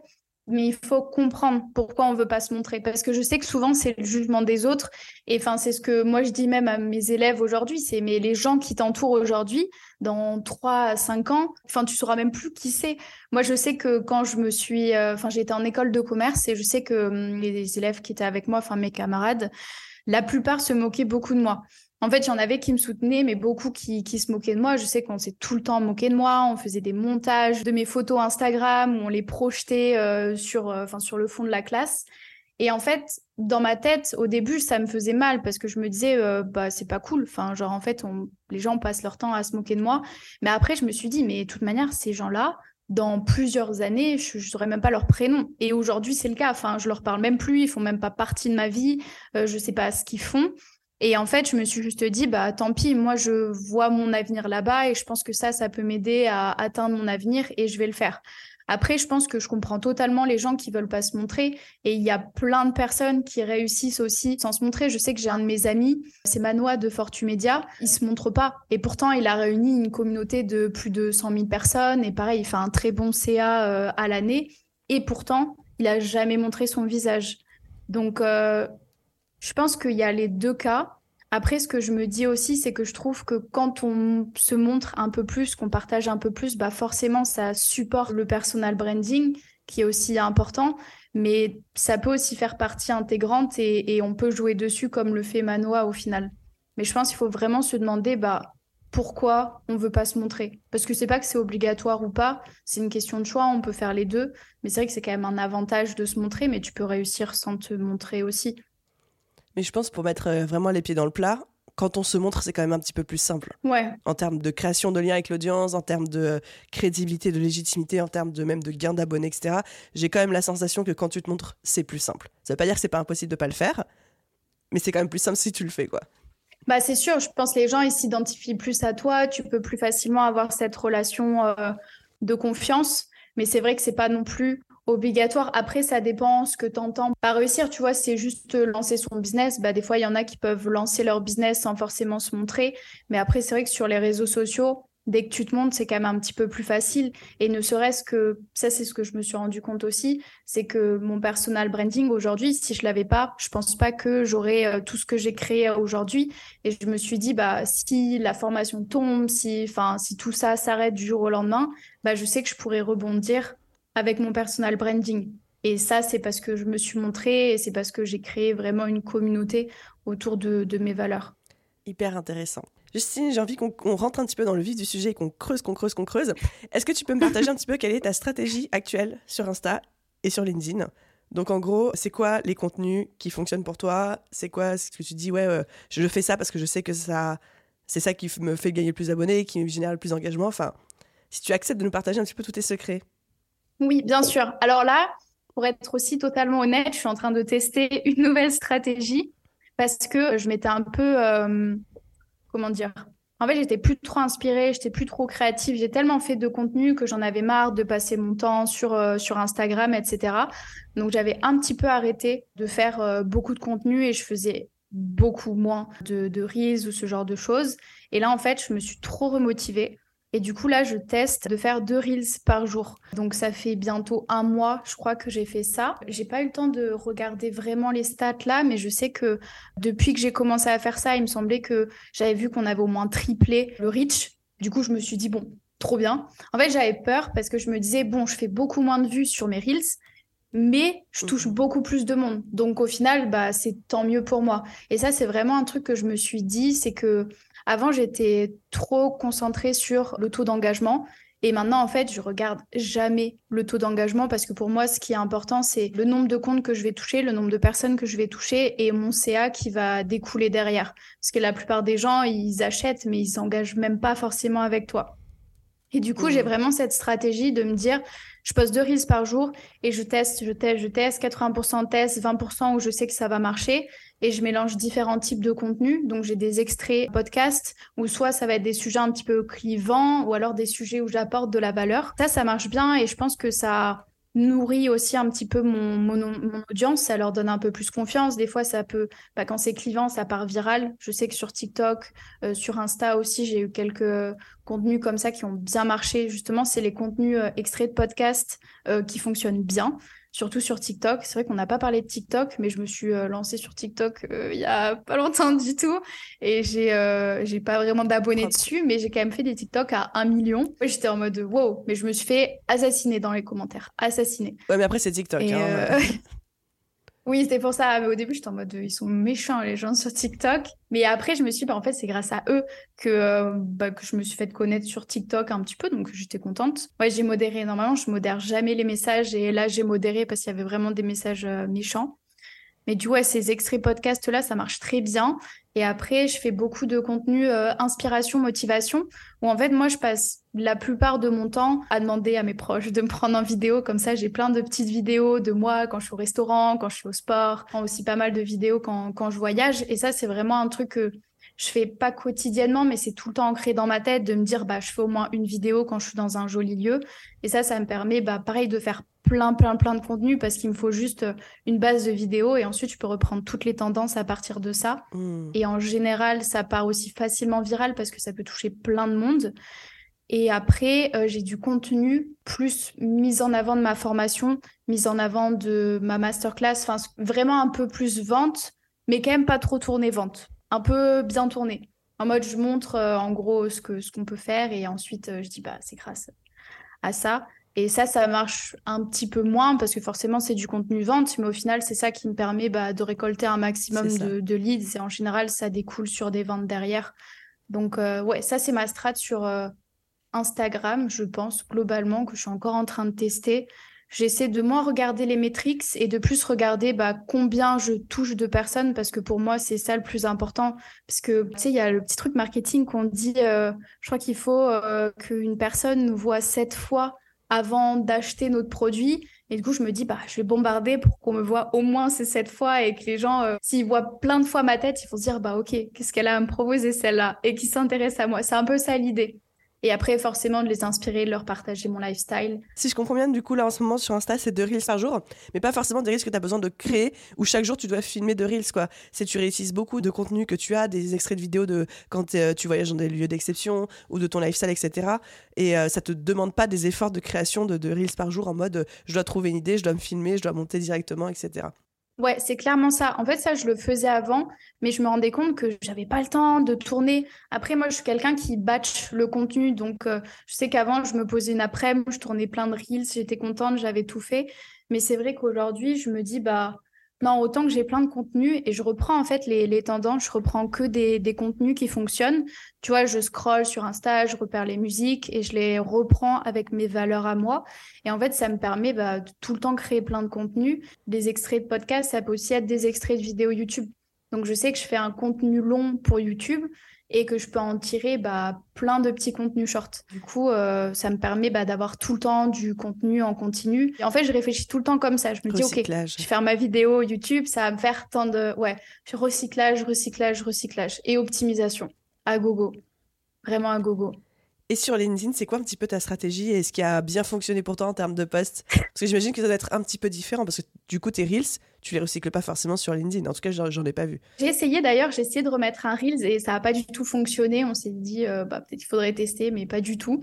mais il faut comprendre pourquoi on veut pas se montrer. Parce que je sais que souvent, c'est le jugement des autres. Et enfin, c'est ce que moi, je dis même à mes élèves aujourd'hui, c'est mais les gens qui t'entourent aujourd'hui, dans 3 à 5 ans, enfin, tu sauras même plus qui c'est. Moi, je sais que quand je me suis, euh, enfin, j'étais en école de commerce et je sais que hum, les élèves qui étaient avec moi, enfin, mes camarades, la plupart se moquaient beaucoup de moi. En fait, il y en avait qui me soutenaient, mais beaucoup qui, qui se moquaient de moi. Je sais qu'on s'est tout le temps moqué de moi. On faisait des montages de mes photos Instagram, où on les projetait euh, sur, euh, sur le fond de la classe. Et en fait, dans ma tête, au début, ça me faisait mal parce que je me disais, euh, bah, c'est pas cool. Enfin, genre, en fait, les gens passent leur temps à se moquer de moi. Mais après, je me suis dit, mais de toute manière, ces gens-là, dans plusieurs années, je ne saurais même pas leur prénom. Et aujourd'hui, c'est le cas. Enfin, je leur parle même plus. Ils font même pas partie de ma vie. Euh, je sais pas ce qu'ils font. Et en fait, je me suis juste dit, bah tant pis, moi je vois mon avenir là-bas et je pense que ça, ça peut m'aider à atteindre mon avenir et je vais le faire. Après, je pense que je comprends totalement les gens qui veulent pas se montrer et il y a plein de personnes qui réussissent aussi sans se montrer. Je sais que j'ai un de mes amis, c'est Manoa de Fortumedia, il se montre pas et pourtant il a réuni une communauté de plus de 100 000 personnes et pareil, il fait un très bon CA euh, à l'année et pourtant il a jamais montré son visage. Donc euh, je pense qu'il y a les deux cas. Après, ce que je me dis aussi, c'est que je trouve que quand on se montre un peu plus, qu'on partage un peu plus, bah forcément, ça supporte le personal branding, qui est aussi important, mais ça peut aussi faire partie intégrante et, on peut jouer dessus comme le fait Manoa au final. Mais je pense qu'il faut vraiment se demander bah, pourquoi on veut pas se montrer. Parce que c'est pas que c'est obligatoire ou pas, c'est une question de choix, on peut faire les deux, mais c'est vrai que c'est quand même un avantage de se montrer, mais tu peux réussir sans te montrer aussi. Mais je pense pour mettre euh, vraiment les pieds dans le plat, quand on se montre, c'est quand même un petit peu plus simple. Ouais, En termes de création de lien avec l'audience, en termes de euh, crédibilité, de légitimité, en termes de même de gain d'abonnés, etc. J'ai quand même la sensation que quand tu te montres, c'est plus simple. Ça veut pas dire que c'est pas impossible de pas le faire, mais c'est quand même plus simple si tu le fais, quoi. Bah, c'est sûr, je pense que les gens ils s'identifient plus à toi, tu peux plus facilement avoir cette relation euh, de confiance, mais c'est vrai que c'est pas non plus obligatoire. Après, ça dépend ce que tu entends par réussir, tu vois, c'est juste lancer son business, bah des fois il y en a qui peuvent lancer leur business sans forcément se montrer, mais après c'est vrai que sur les réseaux sociaux, dès que tu te montres, c'est quand même un petit peu plus facile. Et ne serait-ce que ça c'est ce que je me suis rendu compte aussi, c'est que mon personal branding aujourd'hui, si je l'avais pas, je pense pas que j'aurais euh, tout ce que j'ai créé aujourd'hui. Et je me suis dit, bah, si la formation tombe, si, enfin, si tout ça s'arrête du jour au lendemain, bah, je sais que je pourrais rebondir avec mon personal branding. Et ça, c'est parce que je me suis montrée et c'est parce que j'ai créé vraiment une communauté autour de, mes valeurs. Hyper intéressant. Justine, j'ai envie qu'on rentre un petit peu dans le vif du sujet et qu'on creuse, qu'on creuse, qu'on creuse. Est-ce que tu peux me partager un petit peu quelle est ta stratégie actuelle sur Insta et sur LinkedIn? Donc en gros, c'est quoi les contenus qui fonctionnent pour toi? C'est quoi ce que tu dis Ouais, euh, je fais ça parce que je sais que ça, c'est ça qui me fait gagner le plus d'abonnés, qui me génère le plus d'engagement? Enfin, si tu acceptes de nous partager un petit peu tous tes secrets. Oui, bien sûr. Alors là, pour être aussi totalement honnête, je suis en train de tester une nouvelle stratégie parce que je m'étais un peu, euh, comment dire, en fait, j'étais plus trop inspirée, j'étais plus trop créative. J'ai tellement fait de contenu que j'en avais marre de passer mon temps sur, euh, Instagram, etc. Donc, j'avais un petit peu arrêté de faire euh, beaucoup de contenu et je faisais beaucoup moins de, de reels ou ce genre de choses. Et là, en fait, je me suis trop remotivée. Et du coup, là, je teste de faire deux reels par jour. Donc, ça fait bientôt un mois, je crois que j'ai fait ça. J'ai pas eu le temps de regarder vraiment les stats là, mais je sais que depuis que j'ai commencé à faire ça, il me semblait que j'avais vu qu'on avait au moins triplé le reach. Du coup, je me suis dit, bon, trop bien. En fait, j'avais peur parce que je me disais, bon, je fais beaucoup moins de vues sur mes reels, mais je touche mhm. beaucoup plus de monde. Donc, au final, bah, c'est tant mieux pour moi. Et ça, c'est vraiment un truc que je me suis dit, c'est que avant, j'étais trop concentrée sur le taux d'engagement. Et maintenant, en fait, je regarde jamais le taux d'engagement parce que pour moi, ce qui est important, c'est le nombre de comptes que je vais toucher, le nombre de personnes que je vais toucher et mon CA qui va découler derrière. Parce que la plupart des gens, ils achètent, mais ils s'engagent même pas forcément avec toi. Et du coup, j'ai mmh. vraiment cette stratégie de me dire, je poste deux reels par jour et je teste, je teste, je teste, 80% test, 20% où je sais que ça va marcher et je mélange différents types de contenus. Donc j'ai des extraits podcast où soit ça va être des sujets un petit peu clivants ou alors des sujets où j'apporte de la valeur. Ça, ça marche bien et je pense que ça nourrit aussi un petit peu mon, mon, audience, ça leur donne un peu plus confiance. Des fois, ça peut, bah, quand c'est clivant, ça part viral. Je sais que sur TikTok, euh, sur Insta aussi, j'ai eu quelques contenus comme ça qui ont bien marché. Justement, c'est les contenus euh, extraits de podcast euh, qui fonctionnent bien surtout sur TikTok. C'est vrai qu'on n'a pas parlé de TikTok, mais je me suis euh, lancée sur TikTok euh, il y a pas longtemps du tout. Et j'ai euh, j'ai pas vraiment d'abonnés dessus, mais j'ai quand même fait des TikTok à un million. J'étais en mode wow, mais je me suis fait assassiner dans les commentaires. Assassiner. Ouais, mais après, c'est TikTok. hein, Oui, c'était pour ça. Au début, j'étais en mode, ils sont méchants, les gens sur TikTok. Mais après, je me suis dit, bah, en fait, c'est grâce à eux que, euh, bah, que je me suis fait connaître sur TikTok un petit peu. Donc, j'étais contente. Ouais, j'ai modéré. Normalement, je modère jamais les messages. Et là, j'ai modéré parce qu'il y avait vraiment des messages euh, méchants. Mais du coup, ces extraits podcast-là, ça marche très bien. Et après, je fais beaucoup de contenu euh, inspiration, motivation, où en fait, moi, je passe la plupart de mon temps à demander à mes proches de me prendre en vidéo. Comme ça, j'ai plein de petites vidéos de moi quand je suis au restaurant, quand je suis au sport, aussi pas mal de vidéos quand, quand je voyage. Et ça, c'est vraiment un truc que je fais pas quotidiennement, mais c'est tout le temps ancré dans ma tête de me dire, bah, je fais au moins une vidéo quand je suis dans un joli lieu. Et ça, ça me permet, bah, pareil, de faire plein, plein, plein de contenu parce qu'il me faut juste euh, une base de vidéos et ensuite je peux reprendre toutes les tendances à partir de ça. Hmm. Et en général, ça part aussi facilement viral parce que ça peut toucher plein de monde. Et après, euh, j'ai du contenu plus mise en avant de ma formation, mise en avant de ma masterclass, enfin vraiment un peu plus vente, mais quand même pas trop tourné vente un peu bien tourné. En mode, je montre euh, en gros ce qu'on ce qu'on peut faire et ensuite euh, je dis, bah, c'est grâce à ça. Et ça, ça marche un petit peu moins parce que forcément, c'est du contenu vente, mais au final, c'est ça qui me permet bah, de récolter un maximum de, de, leads et en général, ça découle sur des ventes derrière. Donc, euh, ouais, ça, c'est ma strat sur Instagram, je pense, globalement, que je suis encore en train de tester j'essaie de moins regarder les métriques et de plus regarder bah, combien je touche de personnes parce que pour moi, c'est ça le plus important. Parce que, tu sais, il y a le petit truc marketing qu'on dit, euh, je crois qu'il faut euh, qu'une personne nous voit sept fois avant d'acheter notre produit. Et du coup, je me dis, bah, je vais bombarder pour qu'on me voit au moins ces sept fois et que les gens, euh, s'ils voient plein de fois ma tête, ils vont se dire, bah, ok, qu'est-ce qu'elle a à me proposer celle-là et qui s'intéresse à moi. C'est un peu ça l'idée. Et après, forcément, de les inspirer, de leur partager mon lifestyle. Si je comprends bien, du coup, là, en ce moment, sur Insta, c'est deux reels par jour, mais pas forcément des reels que tu as besoin de créer, où chaque jour, tu dois filmer deux reels, quoi. C'est tu réussises beaucoup de contenu que tu as, des extraits de vidéos de quand euh, tu voyages dans des lieux d'exception, ou de ton lifestyle, etc. Et euh, ça te demande pas des efforts de création de, de reels par jour, en mode, je dois trouver une idée, je dois me filmer, je dois monter directement, etc. Ouais, c'est clairement ça. En fait, ça, je le faisais avant, mais je me rendais compte que j'avais pas le temps de tourner. Après, moi, je suis quelqu'un qui batch le contenu. Donc, euh, je sais qu'avant, je me posais une après-midi, je tournais plein de reels, j'étais contente, j'avais tout fait. Mais c'est vrai qu'aujourd'hui, je me dis, bah, non, autant que j'ai plein de contenus et je reprends en fait les, tendances, je reprends que des, des, contenus qui fonctionnent. Tu vois, je scroll sur Insta, je repère les musiques et je les reprends avec mes valeurs à moi. Et en fait, ça me permet bah, de tout le temps créer plein de contenus. Des extraits de podcast, ça peut aussi être des extraits de vidéos YouTube. Donc, je sais que je fais un contenu long pour YouTube et que je peux en tirer bah, plein de petits contenus short. Du coup, euh, ça me permet bah, d'avoir tout le temps du contenu en continu. Et en fait, je réfléchis tout le temps comme ça. Je me dis, OK, je vais faire ma vidéo YouTube, ça va me faire tant de... Ouais, recyclage, recyclage, recyclage et optimisation. À gogo. Vraiment à gogo. Et sur LinkedIn, c'est quoi un petit peu ta stratégie et ce qui a bien fonctionné pour toi en termes de posts? Parce que j'imagine que ça doit être un petit peu différent parce que du coup, tes Reels, tu les recycles pas forcément sur LinkedIn. En tout cas, j'en ai pas vu. J'ai essayé d'ailleurs, j'ai essayé de remettre un Reels et ça n'a pas du tout fonctionné. On s'est dit, euh, bah, peut-être qu'il faudrait tester, mais pas du tout.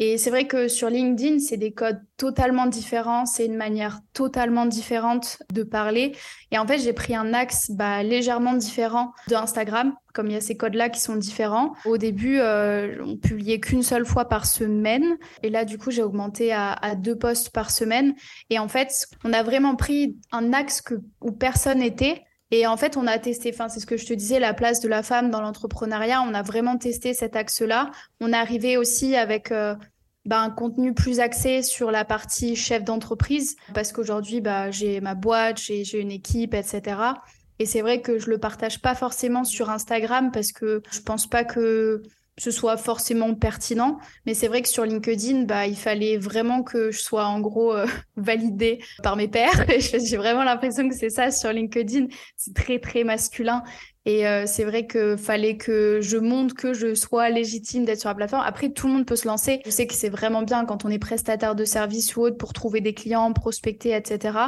Et c'est vrai que sur LinkedIn, c'est des codes totalement différents, c'est une manière totalement différente de parler. Et en fait, j'ai pris un axe bah, légèrement différent de Instagram, comme il y a ces codes-là qui sont différents. Au début, euh, on publiait qu'une seule fois par semaine. Et là, du coup, j'ai augmenté à, à deux posts par semaine. Et en fait, on a vraiment pris un axe que où personne n'était. Et en fait, on a testé, enfin, c'est ce que je te disais, la place de la femme dans l'entrepreneuriat. On a vraiment testé cet axe-là. On est arrivé aussi avec euh, bah, un contenu plus axé sur la partie chef d'entreprise, parce qu'aujourd'hui, bah, j'ai ma boîte, j'ai une équipe, etc. Et c'est vrai que je le partage pas forcément sur Instagram parce que je pense pas que ce soit forcément pertinent. Mais c'est vrai que sur LinkedIn, bah, il fallait vraiment que je sois en gros euh, validée par mes pairs. J'ai vraiment l'impression que c'est ça sur LinkedIn. C'est très, très masculin. Et euh, c'est vrai que fallait que je montre que je sois légitime d'être sur la plateforme. Après, tout le monde peut se lancer. Je sais que c'est vraiment bien quand on est prestataire de service ou autre pour trouver des clients, prospecter, etc.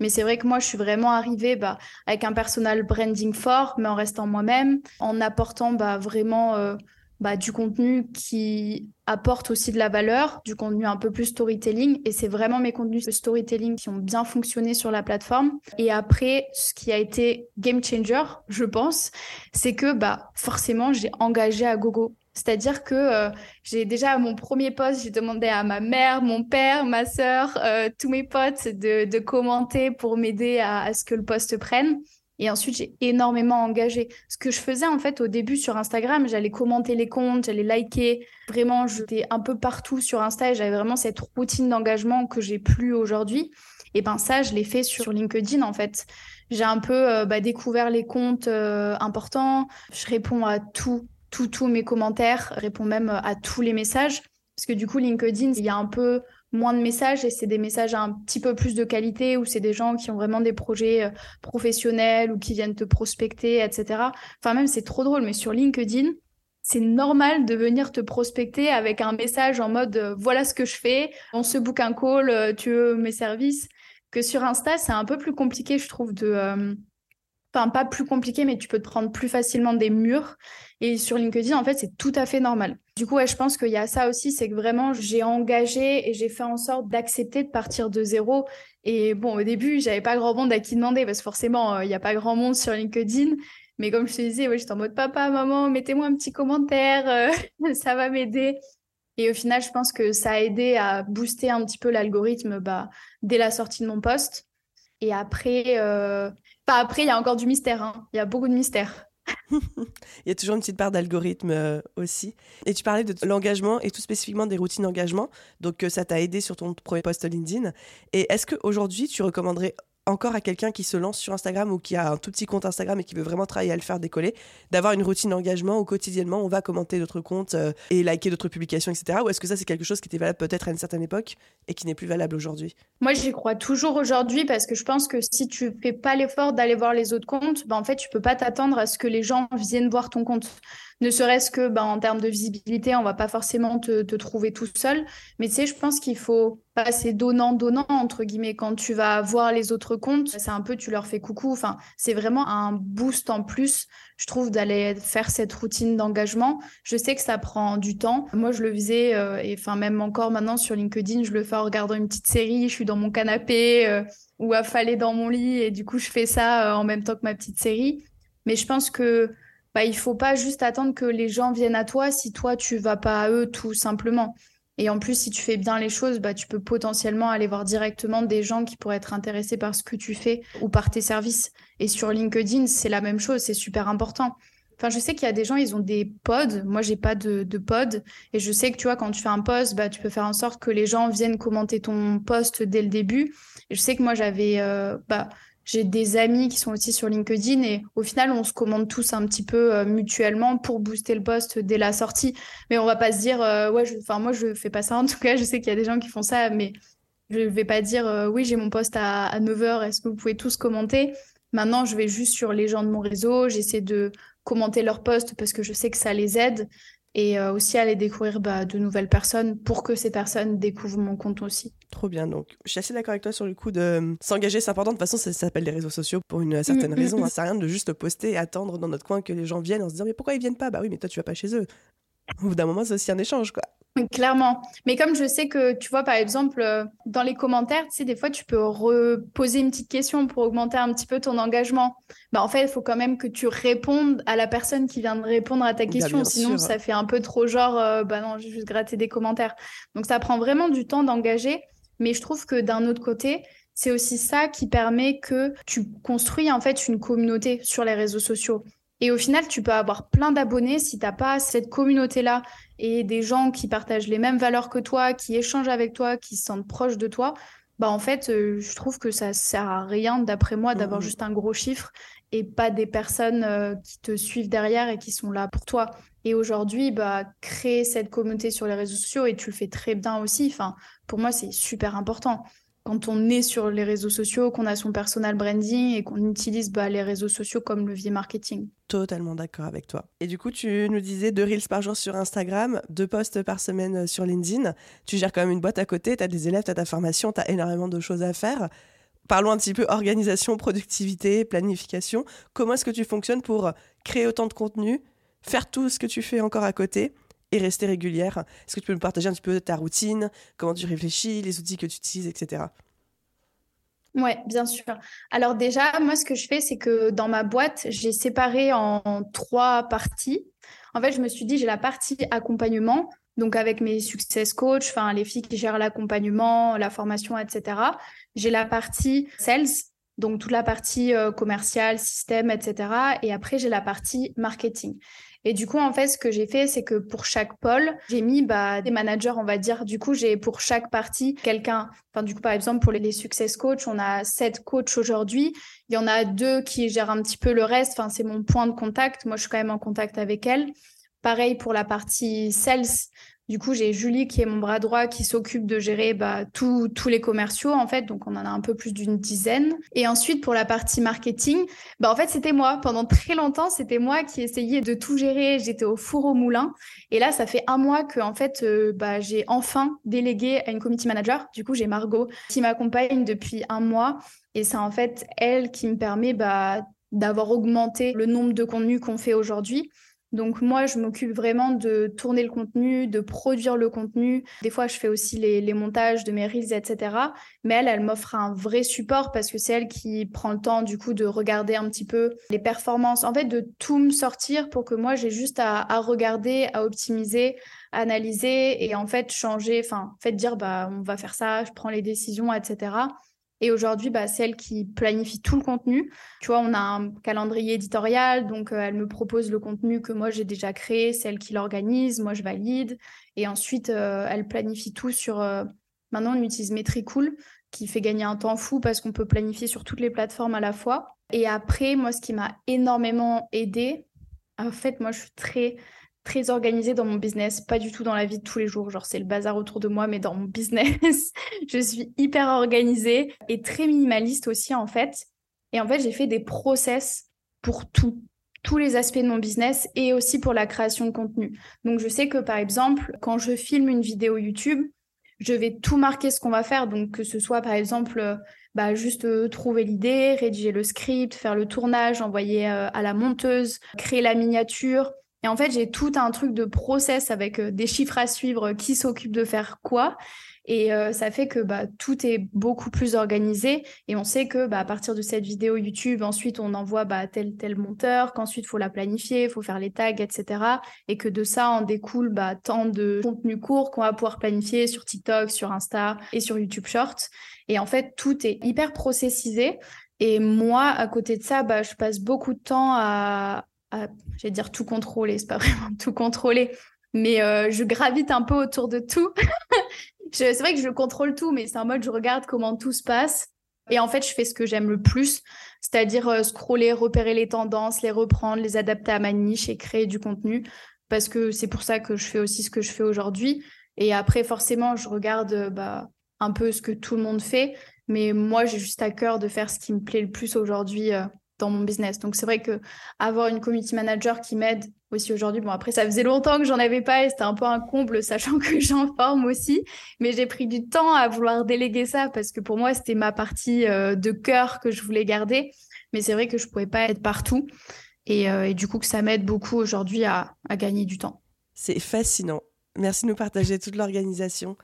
Mais c'est vrai que moi, je suis vraiment arrivée bah, avec un personal branding fort, mais en restant moi-même, en apportant bah, vraiment euh, bah, du contenu qui apporte aussi de la valeur, du contenu un peu plus storytelling. Et c'est vraiment mes contenus de storytelling qui ont bien fonctionné sur la plateforme. Et après, ce qui a été game changer, je pense, c'est que bah, forcément, j'ai engagé à gogo. C'est-à-dire que euh, j'ai déjà à mon premier poste, j'ai demandé à ma mère, mon père, ma sœur, euh, tous mes potes de, commenter pour m'aider à, à, ce que le poste prenne. Et ensuite, j'ai énormément engagé. Ce que je faisais en fait au début sur Instagram, j'allais commenter les comptes, j'allais liker. Vraiment, j'étais un peu partout sur Insta et j'avais vraiment cette routine d'engagement que j'ai plus aujourd'hui. Et ben ça, je l'ai fait sur LinkedIn en fait. J'ai un peu euh, bah, découvert les comptes euh, importants. Je réponds à tout, tout, tous mes commentaires, je réponds même à tous les messages. Parce que du coup, LinkedIn, il y a un peu moins de messages et c'est des messages un petit peu plus de qualité ou c'est des gens qui ont vraiment des projets euh, professionnels ou qui viennent te prospecter, etc. Enfin, même c'est trop drôle, mais sur LinkedIn, c'est normal de venir te prospecter avec un message en mode euh, voilà ce que je fais, on se book un call, euh, tu veux mes services. Que sur Insta, c'est un peu plus compliqué, je trouve, de. Pas plus compliqué, mais tu peux te prendre plus facilement des murs. Et sur LinkedIn, en fait, c'est tout à fait normal. Du coup, ouais, je pense qu'il y a ça aussi, c'est que vraiment, j'ai engagé et j'ai fait en sorte d'accepter de partir de zéro. Et bon, au début, j'avais pas grand monde à qui demander parce que forcément, euh, il n'y a pas grand monde sur LinkedIn. Mais comme je te disais, ouais, j'étais en mode papa, maman, mettez-moi un petit commentaire, euh, ça va m'aider. Et au final, je pense que ça a aidé à booster un petit peu l'algorithme bah, dès la sortie de mon poste. Et après, euh... après, il y a encore du mystère. Hein. Il y a beaucoup de mystère. Il y a toujours une petite part d'algorithme euh, aussi. Et tu parlais de l'engagement et tout spécifiquement des routines d'engagement. Donc, euh, ça t'a aidé sur ton premier post LinkedIn. Et est-ce qu'aujourd'hui, tu recommanderais encore à quelqu'un qui se lance sur Instagram ou qui a un tout petit compte Instagram et qui veut vraiment travailler à le faire décoller, d'avoir une routine d'engagement où quotidiennement on va commenter d'autres comptes euh, et liker d'autres publications, etc. Ou est-ce que ça c'est quelque chose qui était valable peut-être à une certaine époque et qui n'est plus valable aujourd'hui? Moi j'y crois toujours aujourd'hui parce que je pense que si tu fais pas l'effort d'aller voir les autres comptes, bah, en fait tu peux pas t'attendre à ce que les gens viennent voir ton compte ne serait-ce que ben, en termes de visibilité, on va pas forcément te, trouver tout seul. Mais tu sais, je pense qu'il faut passer donnant-donnant, entre guillemets, quand tu vas voir les autres comptes. C'est un peu, tu leur fais coucou. Enfin, c'est vraiment un boost en plus, je trouve, d'aller faire cette routine d'engagement. Je sais que ça prend du temps. Moi, je le faisais, euh, et enfin, même encore maintenant sur LinkedIn, je le fais en regardant une petite série. Je suis dans mon canapé euh, ou affalée dans mon lit, et du coup, je fais ça euh, en même temps que ma petite série. Mais je pense que bah, il faut pas juste attendre que les gens viennent à toi si toi tu vas pas à eux tout simplement. Et en plus, si tu fais bien les choses, bah, tu peux potentiellement aller voir directement des gens qui pourraient être intéressés par ce que tu fais ou par tes services. Et sur LinkedIn, c'est la même chose, c'est super important. Enfin, je sais qu'il y a des gens, ils ont des pods. Moi, j'ai pas de, de pod. Et je sais que, tu vois, quand tu fais un post, bah, tu peux faire en sorte que les gens viennent commenter ton post dès le début. Et je sais que moi, j'avais, euh, bah, j'ai des amis qui sont aussi sur LinkedIn et au final, on se commande tous un petit peu euh, mutuellement pour booster le poste dès la sortie. Mais on va pas se dire, euh, ouais, moi, je fais pas ça. En tout cas, je sais qu'il y a des gens qui font ça, mais je vais pas dire, euh, oui, j'ai mon poste à, à 9h, est-ce que vous pouvez tous commenter? Maintenant, je vais juste sur les gens de mon réseau, j'essaie de commenter leurs posts parce que je sais que ça les aide et euh, aussi aller découvrir bah, de nouvelles personnes pour que ces personnes découvrent mon compte aussi. Trop bien. Donc, je suis assez d'accord avec toi sur le coup de euh, s'engager, c'est important. De toute façon, ça, s'appelle les réseaux sociaux pour une certaine mm, mm, raison. Ça mm. sert à rien de juste poster et attendre dans notre coin que les gens viennent en se disant Mais pourquoi ils viennent pas? Bah oui, mais toi, tu vas pas chez eux. Au bout d'un moment, c'est aussi un échange, quoi. Clairement. Mais comme je sais que, tu vois, par exemple, euh, dans les commentaires, tu sais, des fois, tu peux reposer une petite question pour augmenter un petit peu ton engagement. Bah, en fait, il faut quand même que tu répondes à la personne qui vient de répondre à ta bah, question. Sinon, ça fait un peu trop genre, euh, bah non, j'ai juste gratté des commentaires. Donc, ça prend vraiment du temps d'engager. Mais je trouve que d'un autre côté, c'est aussi ça qui permet que tu construis en fait une communauté sur les réseaux sociaux. Et au final, tu peux avoir plein d'abonnés si tu n'as pas cette communauté-là et des gens qui partagent les mêmes valeurs que toi, qui échangent avec toi, qui se sentent proches de toi. Bah en fait, euh, je trouve que ça sert à rien, d'après moi, d'avoir mmh. juste un gros chiffre et pas des personnes euh, qui te suivent derrière et qui sont là pour toi. Et aujourd'hui, bah, créer cette communauté sur les réseaux sociaux, et tu le fais très bien aussi, enfin, pour moi, c'est super important quand on est sur les réseaux sociaux, qu'on a son personal branding et qu'on utilise bah, les réseaux sociaux comme levier marketing. Totalement d'accord avec toi. Et du coup, tu nous disais deux reels par jour sur Instagram, deux posts par semaine euh, sur LinkedIn. Tu gères quand même une boîte à côté, tu as des élèves, tu as ta formation, tu as énormément de choses à faire. Parlons un petit peu organisation, productivité, planification. Comment est-ce que tu fonctionnes pour créer autant de contenu, faire tout ce que tu fais encore à côté et rester régulière. Est-ce que tu peux nous partager un petit peu ta routine, comment tu réfléchis, les outils que tu utilises, etc. Oui, bien sûr. Alors déjà, moi, ce que je fais, c'est que dans ma boîte, j'ai séparé en trois parties. En fait, je me suis dit, j'ai la partie accompagnement, donc avec mes success coach, enfin les filles qui gèrent l'accompagnement, la formation, etc. J'ai la partie sales, donc toute la partie euh, commerciale, système, etc. Et après, j'ai la partie marketing. Et du coup, en fait, ce que j'ai fait, c'est que pour chaque pôle, j'ai mis bah, des managers, on va dire. Du coup, j'ai pour chaque partie quelqu'un. Enfin, du coup, par exemple, pour les, success coach, on a sept coachs aujourd'hui. Il y en a deux qui gèrent un petit peu le reste. Enfin, c'est mon point de contact. Moi, je suis quand même en contact avec elles. Pareil pour la partie sales. Du coup, j'ai Julie qui est mon bras droit qui s'occupe de gérer bah, tous les commerciaux en fait, donc on en a un peu plus d'une dizaine. Et ensuite pour la partie marketing, bah en fait c'était moi. Pendant très longtemps, c'était moi qui essayais de tout gérer. J'étais au four au moulin. Et là, ça fait un mois que en fait, euh, bah, j'ai enfin délégué à une committee manager. Du coup, j'ai Margot qui m'accompagne depuis un mois, et c'est en fait elle qui me permet d'avoir augmenté le nombre de contenus qu'on fait aujourd'hui. Donc moi, je m'occupe vraiment de tourner le contenu, de produire le contenu. Des fois, je fais aussi les, montages de mes reels, etc. Mais elle, elle m'offre un vrai support parce que c'est elle qui prend le temps du coup de regarder un petit peu les performances, en fait, de tout me sortir pour que moi, j'ai juste à, à, regarder, à optimiser, analyser et en fait changer, enfin, en fait dire bah on va faire ça, je prends les décisions, etc. Et aujourd'hui, bah, c'est elle qui planifie tout le contenu. Tu vois, on a un calendrier éditorial, donc euh, elle me propose le contenu que moi j'ai déjà créé, c'est elle qui l'organise, moi je valide. Et ensuite, euh, elle planifie tout sur. Euh, maintenant, on utilise Metricool, qui fait gagner un temps fou parce qu'on peut planifier sur toutes les plateformes à la fois. Et après, moi, ce qui m'a énormément aidé, en fait, moi, je suis très très organisée dans mon business, pas du tout dans la vie de tous les jours. Genre, c'est le bazar autour de moi, mais dans mon business, je suis hyper organisée et très minimaliste aussi, en fait. Et en fait, j'ai fait des process pour tout, tous les aspects de mon business et aussi pour la création de contenu. Donc, je sais que par exemple, quand je filme une vidéo YouTube, je vais tout marquer ce qu'on va faire. Donc, que ce soit par exemple, bah, juste euh, trouver l'idée, rédiger le script, faire le tournage, envoyer euh, à la monteuse, créer la miniature, et en fait, j'ai tout un truc de process avec euh, des chiffres à suivre, qui s'occupe de faire quoi. Et euh, ça fait que bah, tout est beaucoup plus organisé. Et on sait que bah, à partir de cette vidéo YouTube, ensuite, on envoie bah, tel, tel monteur, qu'ensuite, il faut la planifier, il faut faire les tags, etc. Et que de ça, en découle bah, tant de contenu court qu'on va pouvoir planifier sur TikTok, sur Insta et sur YouTube Short. Et en fait, tout est hyper processisé. Et moi, à côté de ça, bah, je passe beaucoup de temps à, je vais dire tout contrôler, c'est pas vraiment tout contrôler, mais euh, je gravite un peu autour de tout. c'est vrai que je contrôle tout, mais c'est en mode je regarde comment tout se passe. Et en fait, je fais ce que j'aime le plus, c'est-à-dire euh, scroller, repérer les tendances, les reprendre, les adapter à ma niche et créer du contenu. Parce que c'est pour ça que je fais aussi ce que je fais aujourd'hui. Et après, forcément, je regarde euh, bah, un peu ce que tout le monde fait. Mais moi, j'ai juste à cœur de faire ce qui me plaît le plus aujourd'hui euh, dans mon business. Donc, c'est vrai que avoir une community manager qui m'aide aussi aujourd'hui, bon, après, ça faisait longtemps que j'en avais pas et c'était un peu un comble, sachant que j'en forme aussi. Mais j'ai pris du temps à vouloir déléguer ça parce que pour moi, c'était ma partie euh, de cœur que je voulais garder. Mais c'est vrai que je pouvais pas être partout. Et, euh, et du coup, que ça m'aide beaucoup aujourd'hui à gagner du temps. C'est fascinant. Merci de nous partager toute l'organisation.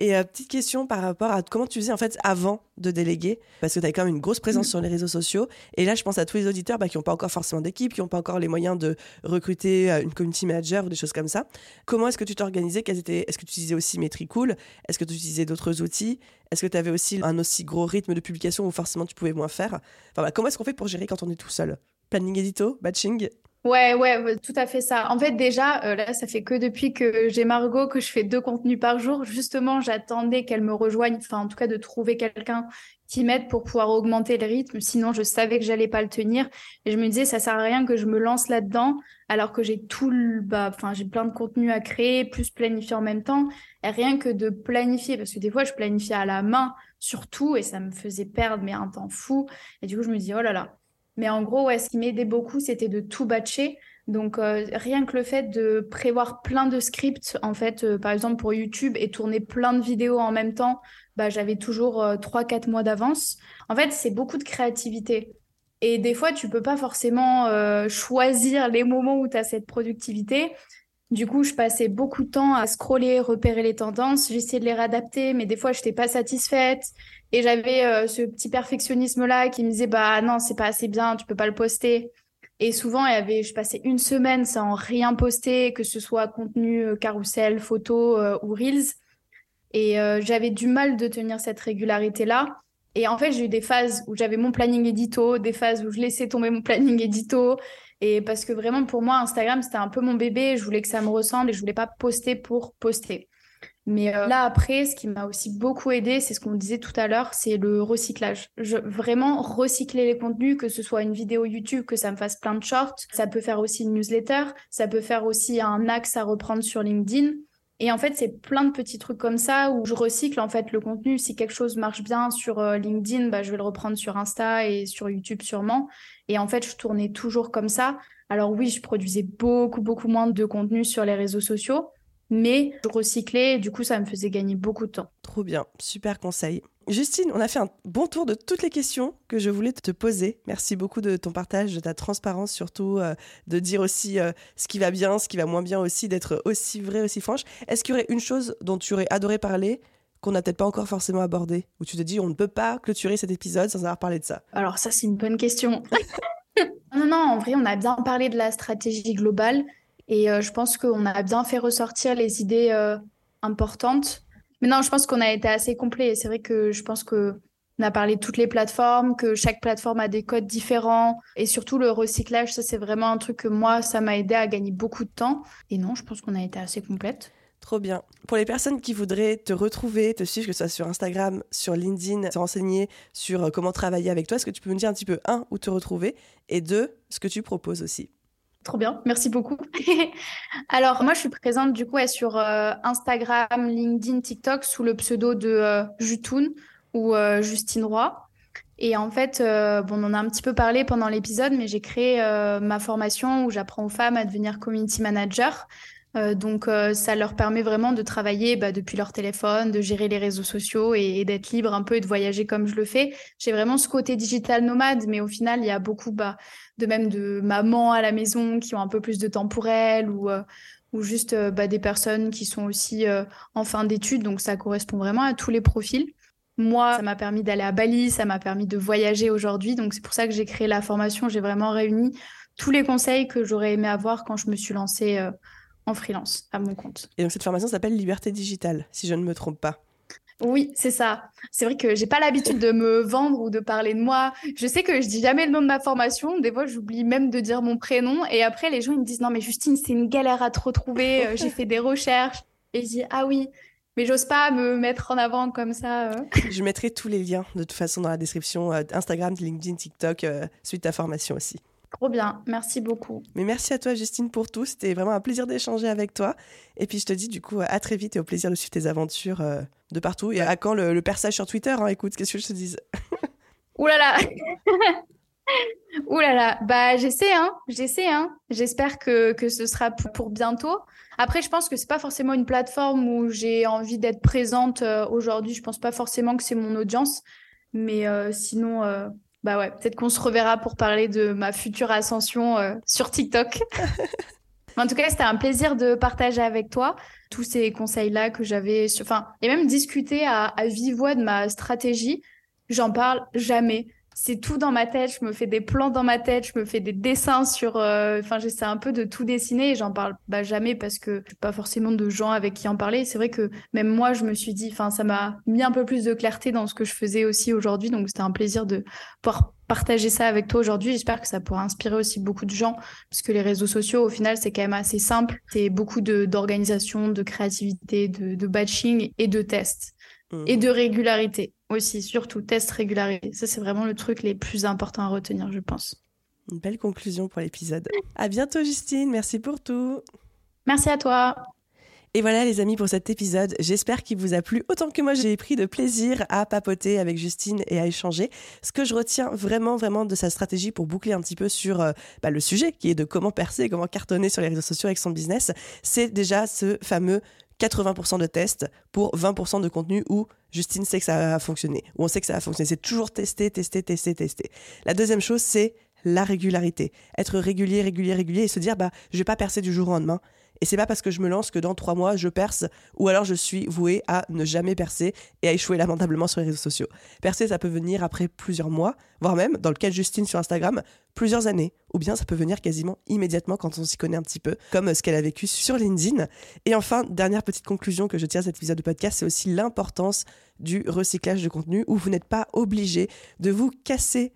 Et euh, petite question par rapport à comment tu faisais en fait avant de déléguer, parce que tu as quand même une grosse présence mm. sur les réseaux sociaux. Et là, je pense à tous les auditeurs bah, qui n'ont pas encore forcément d'équipe, qui n'ont pas encore les moyens de recruter euh, une community manager ou des choses comme ça. Comment est-ce que tu t'organisais? Est-ce que tu utilisais aussi Metricool Est-ce que tu utilisais d'autres outils? Est-ce que tu avais aussi un aussi gros rythme de publication où forcément tu pouvais moins faire? Enfin, bah, Comment est-ce qu'on fait pour gérer quand on est tout seul? Planning édito, batching? Ouais, ouais, tout à fait ça. En fait, déjà, euh, là, ça fait que depuis que j'ai Margot que je fais deux contenus par jour. Justement, j'attendais qu'elle me rejoigne, enfin, en tout cas, de trouver quelqu'un qui m'aide pour pouvoir augmenter le rythme. Sinon, je savais que j'allais pas le tenir. Et je me disais, ça sert à rien que je me lance là-dedans, alors que j'ai tout le, bah, enfin, j'ai plein de contenus à créer, plus planifier en même temps. Et rien que de planifier, parce que des fois, je planifiais à la main, surtout, et ça me faisait perdre, mais un temps fou. Et du coup, je me dis, oh là là mais en gros, ouais, ce qui m'aidait beaucoup, c'était de tout batcher. Donc, euh, rien que le fait de prévoir plein de scripts, en fait, euh, par exemple pour YouTube et tourner plein de vidéos en même temps, bah, j'avais toujours euh, 3-4 mois d'avance. En fait, c'est beaucoup de créativité. Et des fois, tu peux pas forcément euh, choisir les moments où tu as cette productivité. Du coup, je passais beaucoup de temps à scroller, repérer les tendances. J'essayais de les réadapter, mais des fois, je n'étais pas satisfaite. Et j'avais euh, ce petit perfectionnisme-là qui me disait, bah non, c'est pas assez bien, tu peux pas le poster. Et souvent, il y avait, je passais une semaine sans rien poster, que ce soit contenu euh, carrousel, photo euh, ou reels. Et j'avais du mal de tenir cette régularité-là. Et en fait, j'ai eu des phases où j'avais mon planning édito, des phases où je laissais tomber mon planning édito. Et parce que vraiment, pour moi, Instagram, c'était un peu mon bébé. Je voulais que ça me ressemble et je voulais pas poster pour poster. Mais euh, là, après, ce qui m'a aussi beaucoup aidé, c'est ce qu'on disait tout à l'heure, c'est le recyclage. Je, vraiment recycler les contenus, que ce soit une vidéo YouTube, que ça me fasse plein de shorts. Ça peut faire aussi une newsletter. Ça peut faire aussi un axe à reprendre sur LinkedIn. Et en fait, c'est plein de petits trucs comme ça où je recycle en fait le contenu. Si quelque chose marche bien sur euh, LinkedIn, bah, je vais le reprendre sur Insta et sur YouTube sûrement. Et en fait, je tournais toujours comme ça. Alors oui, je produisais beaucoup, beaucoup moins de contenu sur les réseaux sociaux, mais je recyclais et du coup, ça me faisait gagner beaucoup de temps. Trop bien, super conseil. Justine, on a fait un bon tour de toutes les questions que je voulais te poser. Merci beaucoup de ton partage, de ta transparence, surtout euh, de dire aussi euh, ce qui va bien, ce qui va moins bien aussi, d'être aussi vrai, aussi franche. Est-ce qu'il y aurait une chose dont tu aurais adoré parler qu'on n'a peut-être pas encore forcément abordé Où tu te dis, on ne peut pas clôturer cet épisode sans avoir parlé de ça? Alors ça, c'est une bonne question. non, non, en vrai, on a bien parlé de la stratégie globale et euh, je pense qu'on a bien fait ressortir les idées importantes. Mais non, je pense qu'on a été assez complet. C'est vrai que je pense que on a parlé de toutes les plateformes, que chaque plateforme a des codes différents. Et surtout, le recyclage, ça, c'est vraiment un truc que moi, ça m'a aidé à gagner beaucoup de temps. Et non, je pense qu'on a été assez complète. Trop bien. Pour les personnes qui voudraient te retrouver, te suivre, que ce soit sur Instagram, sur LinkedIn, se renseigner sur euh, comment travailler avec toi, est-ce que tu peux me dire un petit peu, un, où te retrouver, et deux, ce que tu proposes aussi? Trop bien, merci beaucoup. Alors, moi, je suis présente du coup sur euh, Instagram, LinkedIn, TikTok sous le pseudo de euh, ou euh, Justine Roy. Et en fait, bon, on en a un petit peu parlé pendant l'épisode, mais j'ai créé ma formation où j'apprends aux femmes à devenir community manager. Euh, donc, euh, ça leur permet vraiment de travailler bah, depuis leur téléphone, de gérer les réseaux sociaux et, d'être libre un peu et de voyager comme je le fais. J'ai vraiment ce côté digital nomade, mais au final, il y a beaucoup bah, de même de mamans à la maison qui ont un peu plus de temps pour elles ou, euh, ou juste bah, des personnes qui sont aussi en fin d'études. Donc, ça correspond vraiment à tous les profils. Moi, ça m'a permis d'aller à Bali, ça m'a permis de voyager aujourd'hui. Donc, c'est pour ça que j'ai créé la formation. J'ai vraiment réuni tous les conseils que j'aurais aimé avoir quand je me suis lancée en freelance à mon compte. Et donc cette formation s'appelle Liberté digitale, si je ne me trompe pas. Oui, c'est ça. C'est vrai que j'ai pas l'habitude de me vendre ou de parler de moi. Je sais que je dis jamais le nom de ma formation. Des fois, j'oublie même de dire mon prénom. Et après, les gens ils me disent non mais Justine, c'est une galère à te retrouver. Euh, j'ai fait des recherches. Et je dis ah oui. mais j'ose pas me mettre en avant comme ça. euh. Je mettrai tous les liens de toute façon dans la description euh, Instagram, LinkedIn, TikTok, euh, suite à formation aussi. Trop bien, merci beaucoup. Mais merci à toi Justine pour tout, c'était vraiment un plaisir d'échanger avec toi. Et puis je te dis du coup à très vite et au plaisir de suivre tes aventures euh, de partout. Et à quand le, le perçage sur Twitter hein, Écoute, qu'est-ce que je te dise Ouh là là Ouh là là Bah j'essaie, hein, j'essaie, hein. J'espère que, que ce sera pour, bientôt. Après, je pense que c'est pas forcément une plateforme où j'ai envie d'être présente euh, aujourd'hui. Je pense pas forcément que c'est mon audience. Mais euh, sinon, bah ouais, peut-être qu'on se reverra pour parler de ma future ascension euh, sur TikTok. En tout cas, c'était un plaisir de partager avec toi tous ces conseils-là que j'avais, enfin, et même discuter à, à vive voix de ma stratégie. J'en parle jamais. C'est tout dans ma tête. Je me fais des plans dans ma tête. Je me fais des dessins sur. euh, Enfin, j'essaie un peu de tout dessiner et j'en parle bah, jamais parce que j'ai pas forcément de gens avec qui en parler. C'est vrai que même moi, je me suis dit. Enfin, ça m'a mis un peu plus de clarté dans ce que je faisais aussi aujourd'hui. Donc, c'était un plaisir de pouvoir partager ça avec toi aujourd'hui. J'espère que ça pourra inspirer aussi beaucoup de gens parce que les réseaux sociaux, au final, c'est quand même assez simple. C'est beaucoup d'organisation, de créativité, de, de batching et de tests Mhm. et de régularité aussi, surtout test régularité. Ça, c'est vraiment le truc les plus importants à retenir, je pense. Une belle conclusion pour l'épisode. À bientôt Justine, merci pour tout. Merci à toi. Et voilà les amis pour cet épisode. J'espère qu'il vous a plu autant que moi j'ai pris de plaisir à papoter avec Justine et à échanger. Ce que je retiens vraiment vraiment de sa stratégie pour boucler un petit peu sur euh, bah, le sujet qui est de comment percer, comment cartonner sur les réseaux sociaux avec son business, c'est déjà ce fameux 80% de tests pour 20% de contenu où Justine sait que ça va fonctionner, où on sait que ça va fonctionner. C'est toujours tester, tester, tester, tester. La deuxième chose, c'est la régularité. Être régulier, régulier, régulier et se dire, bah, je vais pas percer du jour au lendemain. Et c'est pas parce que je me lance que dans trois mois je perce, ou alors je suis voué à ne jamais percer et à échouer lamentablement sur les réseaux sociaux. Percer, ça peut venir après plusieurs mois, voire même, dans le cas de Justine sur Instagram, plusieurs années. Ou bien ça peut venir quasiment immédiatement quand on s'y connaît un petit peu, comme ce qu'elle a vécu sur LinkedIn. Et enfin, dernière petite conclusion que je tire à cet épisode de podcast, c'est aussi l'importance du recyclage de contenu où vous n'êtes pas obligé de vous casser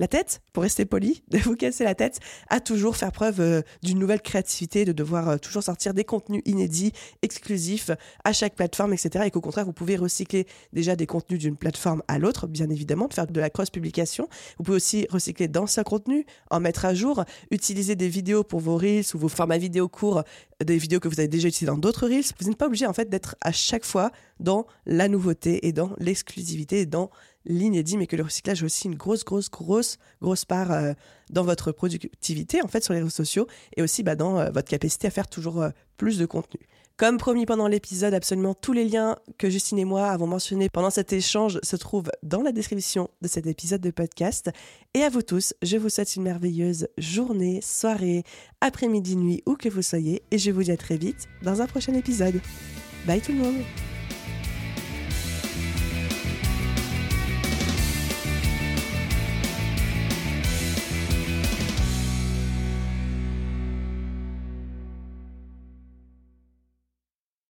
la tête, pour rester poli, de vous casser la tête, à toujours faire preuve euh, d'une nouvelle créativité, de devoir euh, toujours sortir des contenus inédits, exclusifs à chaque plateforme, etc. Et qu'au contraire, vous pouvez recycler déjà des contenus d'une plateforme à l'autre, bien évidemment, de faire de la cross-publication. Vous pouvez aussi recycler d'anciens contenus, en mettre à jour, utiliser des vidéos pour vos reels ou vos formats vidéo courts, des vidéos que vous avez déjà utilisées dans d'autres reels. Vous n'êtes pas obligé, en fait, d'être à chaque fois dans la nouveauté et dans l'exclusivité et dans l'inédit, mais que le recyclage a aussi une grosse, grosse, grosse, grosse part euh, dans votre productivité, en fait, sur les réseaux sociaux, et aussi bah, dans euh, votre capacité à faire toujours euh, plus de contenu. Comme promis pendant l'épisode, absolument tous les liens que Justine et moi avons mentionnés pendant cet échange se trouvent dans la description de cet épisode de podcast. Et à vous tous, je vous souhaite une merveilleuse journée, soirée, après-midi, nuit, où que vous soyez, et je vous dis à très vite dans un prochain épisode. Bye tout le monde